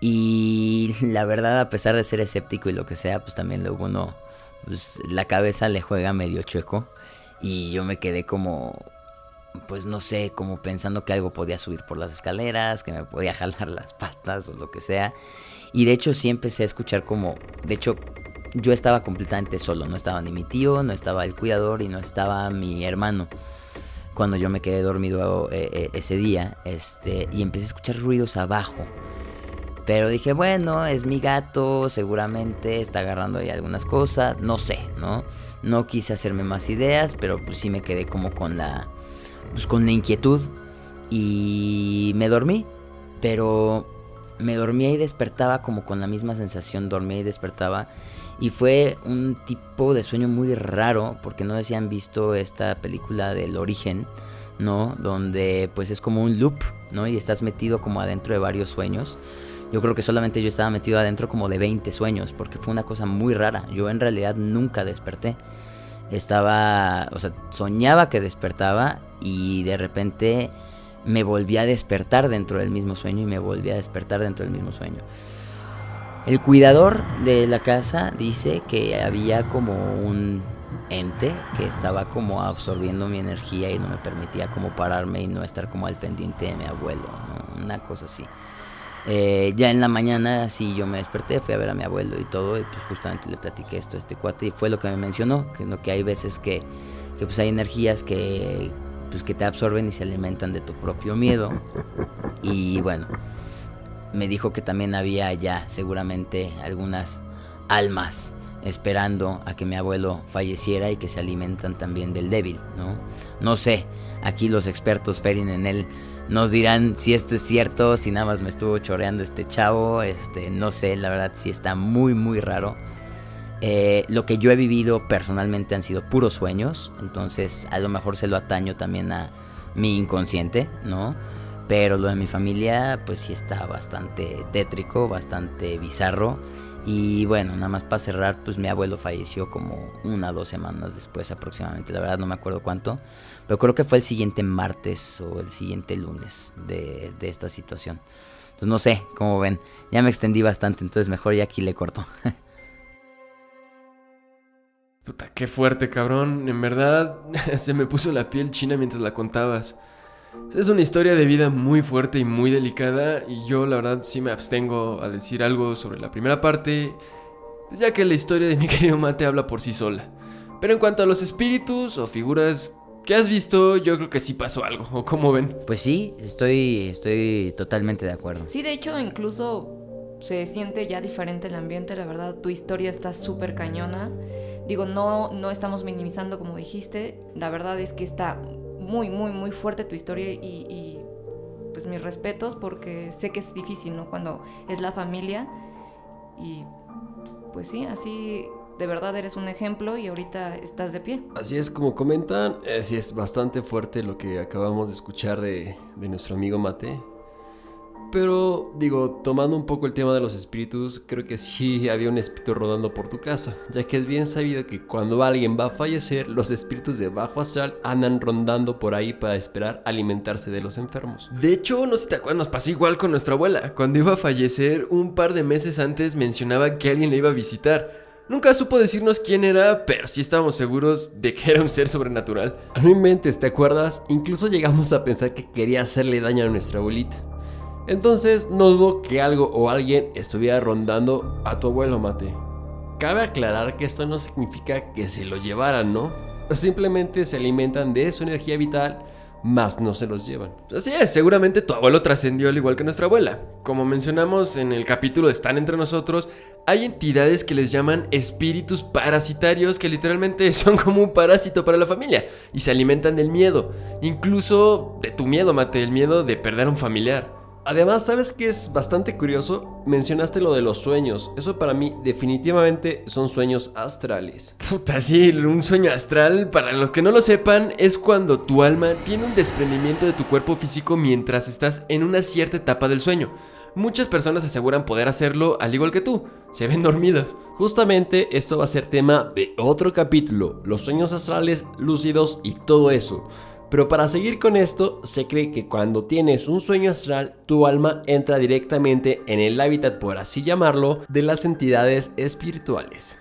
Y la verdad, a pesar de ser escéptico y lo que sea, pues también luego uno, pues la cabeza le juega medio chueco. Y yo me quedé como, pues no sé, como pensando que algo podía subir por las escaleras, que me podía jalar las patas o lo que sea. Y de hecho sí empecé a escuchar como, de hecho yo estaba completamente solo, no estaba ni mi tío, no estaba el cuidador y no estaba mi hermano. Cuando yo me quedé dormido eh, eh, ese día, este, y empecé a escuchar ruidos abajo. Pero dije, bueno, es mi gato, seguramente está agarrando ahí algunas cosas, no sé, ¿no? No quise hacerme más ideas, pero pues sí me quedé como con la, pues con la inquietud y me dormí, pero me dormía y despertaba como con la misma sensación, dormía y despertaba y fue un tipo de sueño muy raro, porque no sé si han visto esta película del origen, ¿no? Donde pues es como un loop, ¿no? Y estás metido como adentro de varios sueños. Yo creo que solamente yo estaba metido adentro como de 20 sueños, porque fue una cosa muy rara. Yo en realidad nunca desperté. Estaba, o sea, soñaba que despertaba y de repente me volví a despertar dentro del mismo sueño y me volví a despertar dentro del mismo sueño. El cuidador de la casa dice que había como un ente que estaba como absorbiendo mi energía y no me permitía como pararme y no estar como al pendiente de mi abuelo, una cosa así. Eh, ya en la mañana sí yo me desperté, fui a ver a mi abuelo y todo y pues justamente le platiqué esto a este cuate y fue lo que me mencionó, que, que hay veces que, que pues hay energías que, pues que te absorben y se alimentan de tu propio miedo y bueno, me dijo que también había ya seguramente algunas almas esperando a que mi abuelo falleciera y que se alimentan también del débil, ¿no? No sé, aquí los expertos Ferin en él nos dirán si esto es cierto, si nada más me estuvo choreando este chavo, este, no sé, la verdad sí está muy muy raro. Eh, lo que yo he vivido personalmente han sido puros sueños, entonces a lo mejor se lo ataño también a mi inconsciente, ¿no? Pero lo de mi familia, pues sí está bastante tétrico, bastante bizarro. Y bueno, nada más para cerrar, pues mi abuelo falleció como una o dos semanas después aproximadamente. La verdad no me acuerdo cuánto. Pero creo que fue el siguiente martes o el siguiente lunes de, esta situación. Entonces no sé, como ven, ya me extendí bastante, entonces mejor ya aquí le corto. Puta, qué fuerte, cabrón. En verdad, se me puso la piel china mientras la contabas. Es una historia de vida muy fuerte y muy delicada y yo la verdad sí me abstengo a decir algo sobre la primera parte, ya que la historia de mi querido Mate habla por sí sola. Pero en cuanto a los espíritus o figuras que has visto, yo creo que sí pasó algo, ¿o cómo ven? Pues sí, estoy, estoy totalmente de acuerdo. Sí, de hecho, incluso se siente ya diferente el ambiente, la verdad, tu historia está súper cañona. Digo, no, no estamos minimizando como dijiste, la verdad es que está muy, muy, muy fuerte tu historia y, pues mis respetos porque sé que es difícil, ¿no? Cuando es la familia y pues sí, así de verdad eres un ejemplo y ahorita estás de pie. Así es como comentan, eh, sí es bastante fuerte lo que acabamos de escuchar de, de nuestro amigo Mate. Pero digo, tomando un poco el tema de los espíritus, creo que sí había un espíritu rodando por tu casa, ya que es bien sabido que cuando alguien va a fallecer, los espíritus de bajo astral andan rondando por ahí para esperar alimentarse de los enfermos. De hecho, no sé si te acuerdas, nos pasó igual con nuestra abuela. Cuando iba a fallecer, un par de meses antes mencionaba que alguien le iba a visitar. Nunca supo decirnos quién era, pero sí estábamos seguros de que era un ser sobrenatural. No inventes, ¿te acuerdas? Incluso llegamos a pensar que quería hacerle daño a nuestra abuelita. Entonces no dudo que algo o alguien estuviera rondando a tu abuelo Mate. Cabe aclarar que esto no significa que se lo llevaran, ¿no? Simplemente se alimentan de su energía vital, más no se los llevan. Así es, seguramente tu abuelo trascendió al igual que nuestra abuela. Como mencionamos en el capítulo de Están entre nosotros, hay entidades que les llaman espíritus parasitarios que literalmente son como un parásito para la familia y se alimentan del miedo, incluso de tu miedo, Mate, el miedo de perder a un familiar. Además, ¿sabes qué es bastante curioso? Mencionaste lo de los sueños. Eso para mí definitivamente son sueños astrales. Puta, sí, un sueño astral, para los que no lo sepan, es cuando tu alma tiene un desprendimiento de tu cuerpo físico mientras estás en una cierta etapa del sueño. Muchas personas aseguran poder hacerlo al igual que tú, se ven dormidas. Justamente esto va a ser tema de otro capítulo, los sueños astrales, lúcidos y todo eso. Pero para seguir con esto, se cree que cuando tienes un sueño astral, tu alma entra directamente en el hábitat, por así llamarlo, de las entidades espirituales.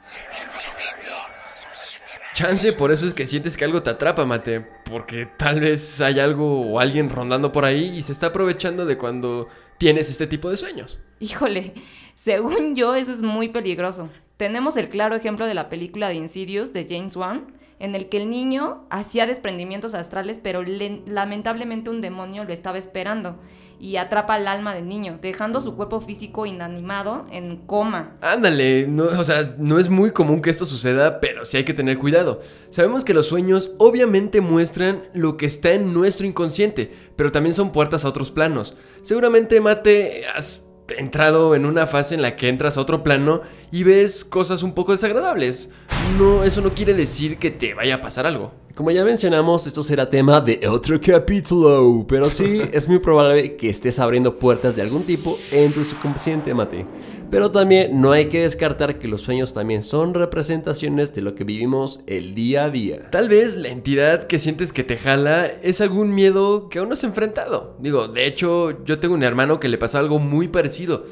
Chance, por eso es que sientes que algo te atrapa, Mate. Porque tal vez hay algo o alguien rondando por ahí y se está aprovechando de cuando tienes este tipo de sueños. Híjole, según yo eso es muy peligroso. Tenemos el claro ejemplo de la película de Insidious de James Wan, en el que el niño hacía desprendimientos astrales, pero le- lamentablemente un demonio lo estaba esperando y atrapa al alma del niño, dejando su cuerpo físico inanimado en coma. Ándale, no, o sea, no es muy común que esto suceda, pero sí hay que tener cuidado. Sabemos que los sueños obviamente muestran lo que está en nuestro inconsciente, pero también son puertas a otros planos. Seguramente, Mate, has entrado en una fase en la que entras a otro plano y ves cosas un poco desagradables. No, eso no quiere decir que te vaya a pasar algo. Como ya mencionamos, esto será tema de otro capítulo, pero sí es muy probable que estés abriendo puertas de algún tipo en tu subconsciente, Mate. Pero también no hay que descartar que los sueños también son representaciones de lo que vivimos el día a día. Tal vez la entidad que sientes que te jala es algún miedo que aún no has enfrentado. Digo, de hecho, yo tengo un hermano que le pasó algo muy parecido.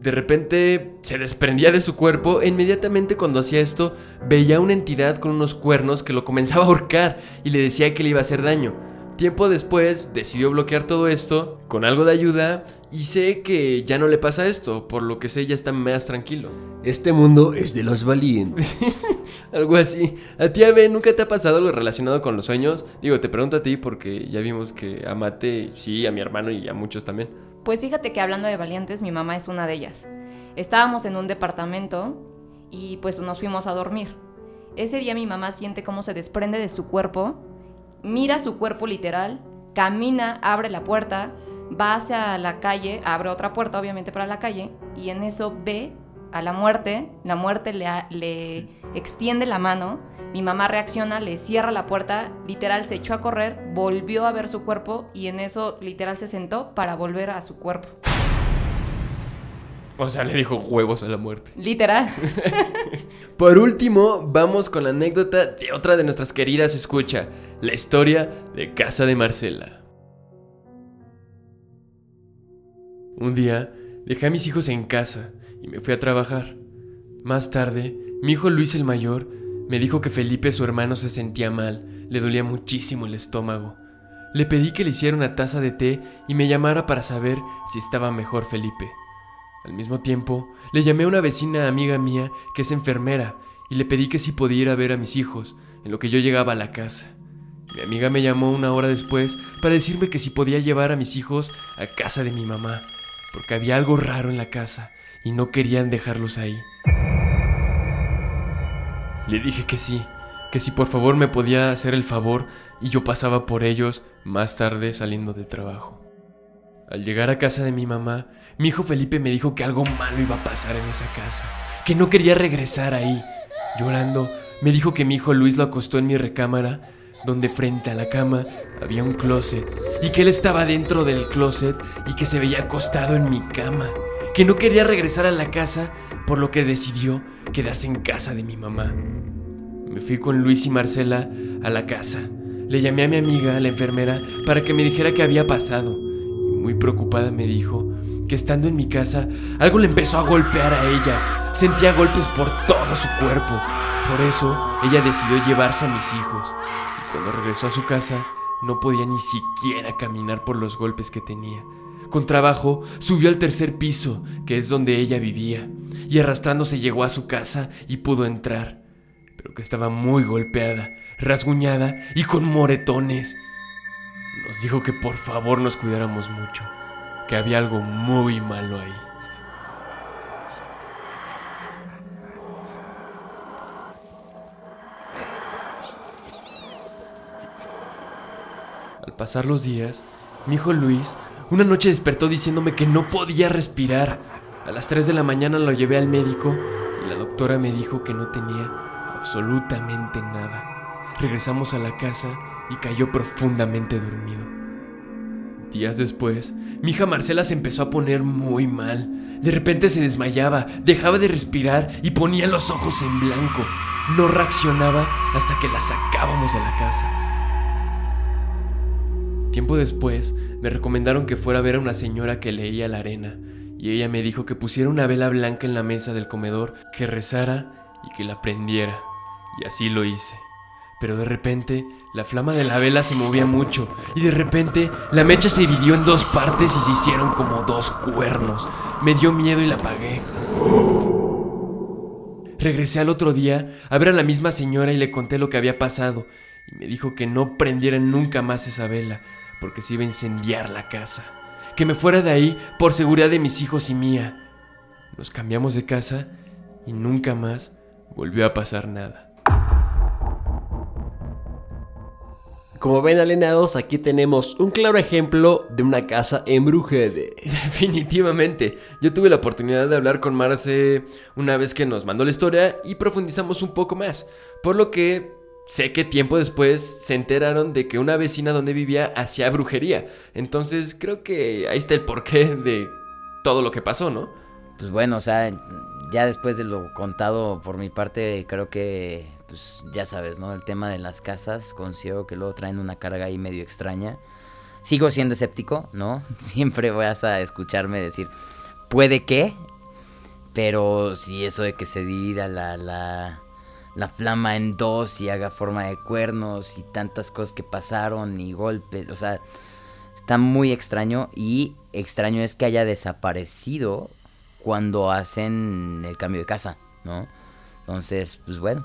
De repente se desprendía de su cuerpo e inmediatamente cuando hacía esto veía una entidad con unos cuernos que lo comenzaba a ahorcar y le decía que le iba a hacer daño. Tiempo después decidió bloquear todo esto con algo de ayuda y sé que ya no le pasa esto, por lo que sé ya está más tranquilo. Este mundo es de los valientes. Algo así. ¿A ti, Abe, nunca te ha pasado algo relacionado con los sueños? Digo, te pregunto a ti porque ya vimos que a Mate, sí, a mi hermano y a muchos también. Pues fíjate que hablando de valientes, mi mamá es una de ellas. Estábamos en un departamento y pues nos fuimos a dormir. Ese día mi mamá siente cómo se desprende de su cuerpo, mira su cuerpo literal, camina, abre la puerta, va hacia la calle, abre otra puerta obviamente para la calle y en eso ve a la muerte, la muerte le, le extiende la mano, mi mamá reacciona, le cierra la puerta, literal se echó a correr, volvió a ver su cuerpo y en eso literal se sentó para volver a su cuerpo. O sea, le dijo huevos a la muerte. Literal. Por último, vamos con la anécdota de otra de nuestras queridas escucha, la historia de Casa de Marcela. Un día, dejé a mis hijos en casa y me fui a trabajar. Más tarde, mi hijo Luis el mayor me dijo que Felipe, su hermano, se sentía mal, le dolía muchísimo el estómago. Le pedí que le hiciera una taza de té y me llamara para saber si estaba mejor Felipe. Al mismo tiempo, le llamé a una vecina amiga mía que es enfermera y le pedí que si podía ir a ver a mis hijos en lo que yo llegaba a la casa. Mi amiga me llamó una hora después para decirme que si podía llevar a mis hijos a casa de mi mamá, porque había algo raro en la casa y no querían dejarlos ahí. Le dije que sí, que si por favor me podía hacer el favor y yo pasaba por ellos más tarde saliendo de trabajo. Al llegar a casa de mi mamá, mi hijo Felipe me dijo que algo malo iba a pasar en esa casa, que no quería regresar ahí. Llorando, me dijo que mi hijo Luis lo acostó en mi recámara, donde frente a la cama había un closet, y que él estaba dentro del closet y que se veía acostado en mi cama, que no quería regresar a la casa, por lo que decidió quedarse en casa de mi mamá. Me fui con Luis y Marcela a la casa. Le llamé a mi amiga, la enfermera, para que me dijera qué había pasado. Y muy preocupada me dijo que estando en mi casa, algo le empezó a golpear a ella. Sentía golpes por todo su cuerpo. Por eso, ella decidió llevarse a mis hijos. Y cuando regresó a su casa, no podía ni siquiera caminar por los golpes que tenía. Con trabajo, subió al tercer piso, que es donde ella vivía, y arrastrándose llegó a su casa y pudo entrar pero que estaba muy golpeada, rasguñada y con moretones. Nos dijo que por favor nos cuidáramos mucho, que había algo muy malo ahí. Al pasar los días, mi hijo Luis una noche despertó diciéndome que no podía respirar. A las 3 de la mañana lo llevé al médico y la doctora me dijo que no tenía absolutamente nada. Regresamos a la casa y cayó profundamente dormido. Días después, mi hija Marcela se empezó a poner muy mal. De repente se desmayaba, dejaba de respirar y ponía los ojos en blanco. No reaccionaba hasta que la sacábamos de la casa. Tiempo después, me recomendaron que fuera a ver a una señora que leía la arena, y ella me dijo que pusiera una vela blanca en la mesa del comedor, que rezara y que la prendiera. Y así lo hice. Pero de repente, la flama de la vela se movía mucho, y de repente, la mecha se dividió en dos partes y se hicieron como dos cuernos. Me dio miedo y la apagué. Regresé al otro día a ver a la misma señora y le conté lo que había pasado, y me dijo que no prendiera nunca más esa vela, porque se iba a incendiar la casa. Que me fuera de ahí por seguridad de mis hijos y mía. Nos cambiamos de casa y nunca más volvió a pasar nada. Como ven alienados, aquí tenemos un claro ejemplo de una casa embrujada. Definitivamente. Yo tuve la oportunidad de hablar con Marce una vez que nos mandó la historia y profundizamos un poco más. Por lo que sé que tiempo después se enteraron de que una vecina donde vivía hacía brujería. Entonces creo que ahí está el porqué de todo lo que pasó, ¿no? Pues bueno, o sea, ya después de lo contado por mi parte, creo que, pues ya sabes, ¿no? El tema de las casas, considero que luego traen una carga ahí medio extraña. Sigo siendo escéptico, ¿no? Siempre vas a escucharme decir, puede que, pero si eso de que se divida la, la, la flama en dos y haga forma de cuernos y tantas cosas que pasaron y golpes, o sea, está muy extraño y extraño es que haya desaparecido cuando hacen el cambio de casa, ¿no? Entonces, pues bueno,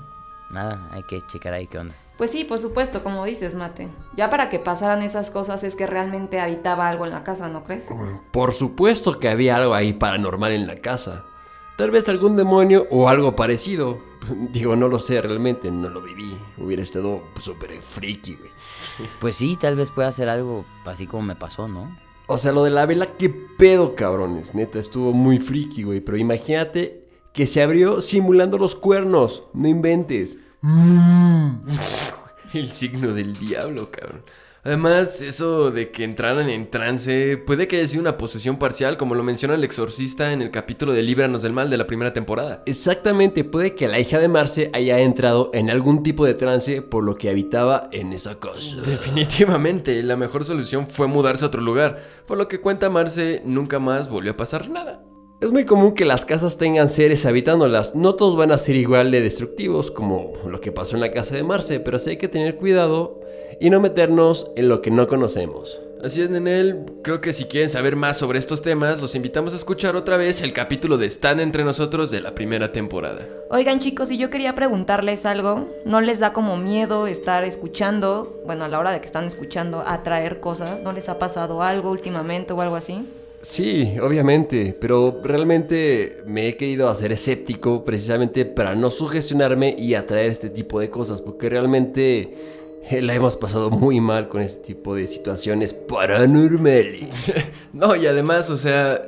nada, hay que checar ahí qué onda. Pues sí, por supuesto, como dices, Mate. Ya para que pasaran esas cosas es que realmente habitaba algo en la casa, ¿no crees? Por supuesto que había algo ahí paranormal en la casa. Tal vez algún demonio o algo parecido. Digo, no lo sé realmente, no lo viví. Hubiera estado súper friki, güey. Pues sí, tal vez pueda hacer algo así como me pasó, ¿no? O sea, lo de la vela, qué pedo, cabrones. Neta, estuvo muy friki, güey. Pero imagínate que se abrió simulando los cuernos. No inventes. El signo del diablo, cabrón. Además, eso de que entraran en trance puede que haya sido una posesión parcial, como lo menciona el exorcista en el capítulo de Líbranos del Mal de la primera temporada. Exactamente, puede que la hija de Marce haya entrado en algún tipo de trance por lo que habitaba en esa casa. Definitivamente, la mejor solución fue mudarse a otro lugar, por lo que cuenta Marce, nunca más volvió a pasar nada. Es muy común que las casas tengan seres habitándolas. No todos van a ser igual de destructivos como lo que pasó en la casa de Marce, pero sí hay que tener cuidado y no meternos en lo que no conocemos. Así es, Nenel. Creo que si quieren saber más sobre estos temas, los invitamos a escuchar otra vez el capítulo de Están entre nosotros de la primera temporada. Oigan chicos, y yo quería preguntarles algo. ¿No les da como miedo estar escuchando, bueno, a la hora de que están escuchando, atraer cosas? ¿No les ha pasado algo últimamente o algo así? Sí, obviamente, pero realmente me he querido hacer escéptico precisamente para no sugestionarme y atraer este tipo de cosas, porque realmente eh, la hemos pasado muy mal con este tipo de situaciones paranormales. No, y además, o sea,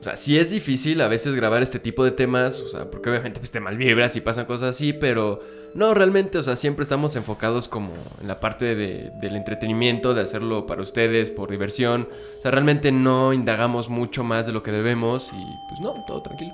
o sea, sí es difícil a veces grabar este tipo de temas, o sea, porque obviamente pues te malvibras y pasan cosas así, pero no, realmente, o sea, siempre estamos enfocados como en la parte de- del entretenimiento, de hacerlo para ustedes, por diversión. O sea, realmente no indagamos mucho más de lo que debemos y pues no, todo tranquilo.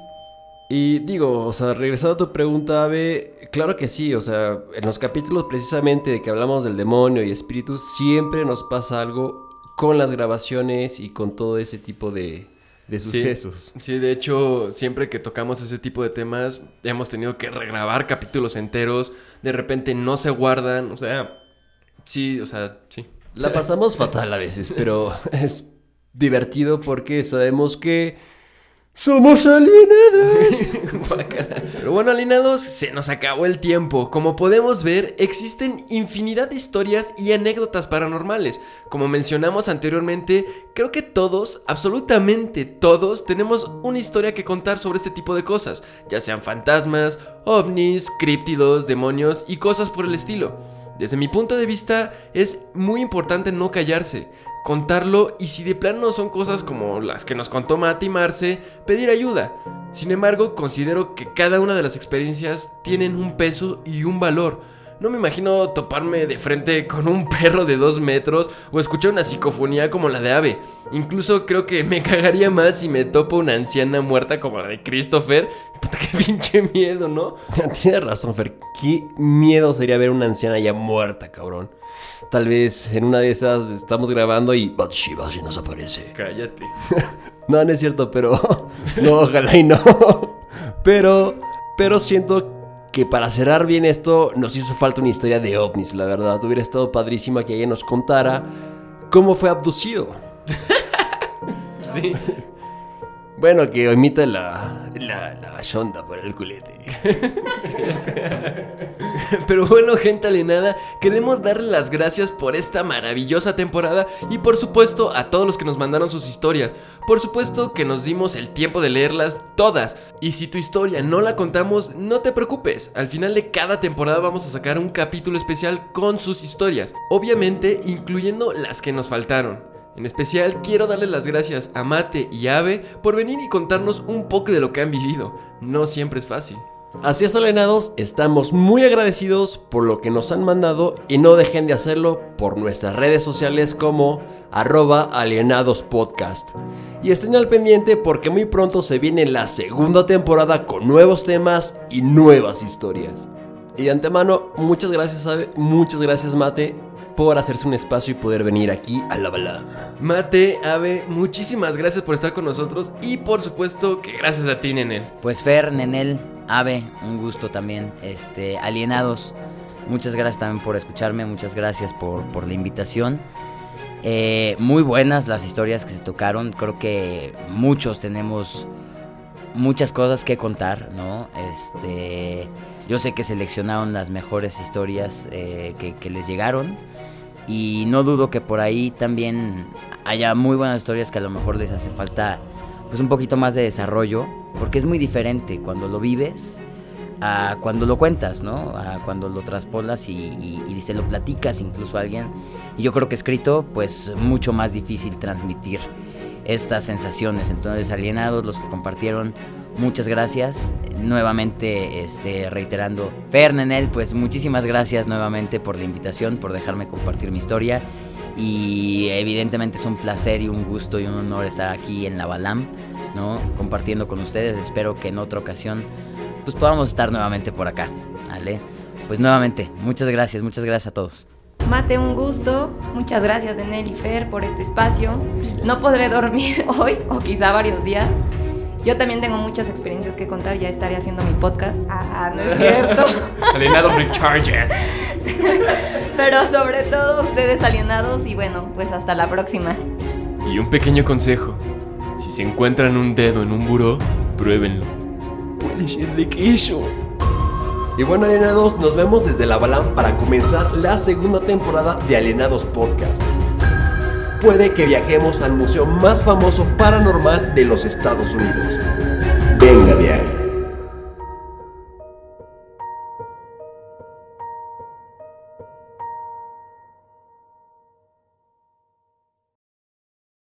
Y digo, o sea, regresando a tu pregunta, Ave, claro que sí, o sea, en los capítulos precisamente de que hablamos del demonio y espíritus, siempre nos pasa algo con las grabaciones y con todo ese tipo de, de sucesos. Sí, de hecho, siempre que tocamos ese tipo de temas, hemos tenido que regrabar capítulos enteros, de repente no se guardan, o sea, sí, o sea, sí. La pasamos fatal a veces, pero es divertido porque sabemos que somos alienados. Pero bueno, alienados, se nos acabó el tiempo. Como podemos ver, existen infinidad de historias y anécdotas paranormales. Como mencionamos anteriormente, creo que todos, absolutamente todos, tenemos una historia que contar sobre este tipo de cosas, ya sean fantasmas, ovnis, críptidos, demonios y cosas por el estilo. Desde mi punto de vista, es muy importante no callarse, contarlo y si de plano son cosas como las que nos contó Mati y Marce, pedir ayuda. Sin embargo, considero que cada una de las experiencias tienen un peso y un valor. No me imagino toparme de frente con un perro de dos metros o escuchar una psicofonía como la de Ave. Incluso creo que me cagaría más si me topo una anciana muerta como la de Christopher. Puta, qué pinche miedo, ¿no? Tienes razón, Fer. Qué miedo sería ver una anciana ya muerta, cabrón. Tal vez en una de esas estamos grabando y Bathsheba se nos aparece. Cállate. No, no es cierto, pero. No, ojalá y no. Pero. Pero siento que para cerrar bien esto nos hizo falta una historia de ovnis, la verdad. Hubiera estado padrísima que ella nos contara cómo fue abducido. Sí. Bueno, que omita la. la. la por el culete. Pero bueno, gente alienada, queremos darle las gracias por esta maravillosa temporada y por supuesto a todos los que nos mandaron sus historias. Por supuesto que nos dimos el tiempo de leerlas todas. Y si tu historia no la contamos, no te preocupes. Al final de cada temporada vamos a sacar un capítulo especial con sus historias. Obviamente incluyendo las que nos faltaron. En especial quiero darle las gracias a Mate y Ave por venir y contarnos un poco de lo que han vivido. No siempre es fácil. Así es, alienados, estamos muy agradecidos por lo que nos han mandado y no dejen de hacerlo por nuestras redes sociales como arroba alienadospodcast. Y estén al pendiente porque muy pronto se viene la segunda temporada con nuevos temas y nuevas historias. Y de antemano, muchas gracias, Ave, muchas gracias, Mate, por hacerse un espacio y poder venir aquí a la balada. Mate, Ave, muchísimas gracias por estar con nosotros y por supuesto que gracias a ti, Nenel. Pues Fer, Nenel, Ave, un gusto también. Este, alienados, muchas gracias también por escucharme, muchas gracias por, por la invitación. Eh, muy buenas las historias que se tocaron, creo que muchos tenemos muchas cosas que contar, ¿no? Este, yo sé que seleccionaron las mejores historias eh, que, que les llegaron y no dudo que por ahí también haya muy buenas historias que a lo mejor les hace falta pues un poquito más de desarrollo, porque es muy diferente cuando lo vives a cuando lo cuentas, ¿no? A cuando lo traspolas y, y- lo platicas incluso a alguien. Y yo creo que escrito, pues mucho más difícil transmitir estas sensaciones. Entonces, alienados, los que compartieron, muchas gracias. Nuevamente, este, reiterando, Fer, Nenel, pues muchísimas gracias nuevamente por la invitación, por dejarme compartir mi historia. Y evidentemente es un placer y un gusto y un honor estar aquí en la Balam, ¿no? Compartiendo con ustedes. Espero que en otra ocasión, pues podamos estar nuevamente por acá, ¿vale? Pues nuevamente, muchas gracias, muchas gracias a todos. Mate, un gusto. Muchas gracias, Denel y Fer, por este espacio. No podré dormir hoy o quizá varios días. Yo también tengo muchas experiencias que contar. Ya estaré haciendo mi podcast. Ah, no es cierto. Alienados Recharges. Pero sobre todo ustedes alienados y bueno, pues hasta la próxima. Y un pequeño consejo. Si se encuentran un dedo en un buró, pruébenlo. Puede ser de queso. Y bueno, alienados, nos vemos desde la Balam para comenzar la segunda temporada de Alienados Podcast. Puede que viajemos al museo más famoso paranormal de los Estados Unidos. Venga de ahí.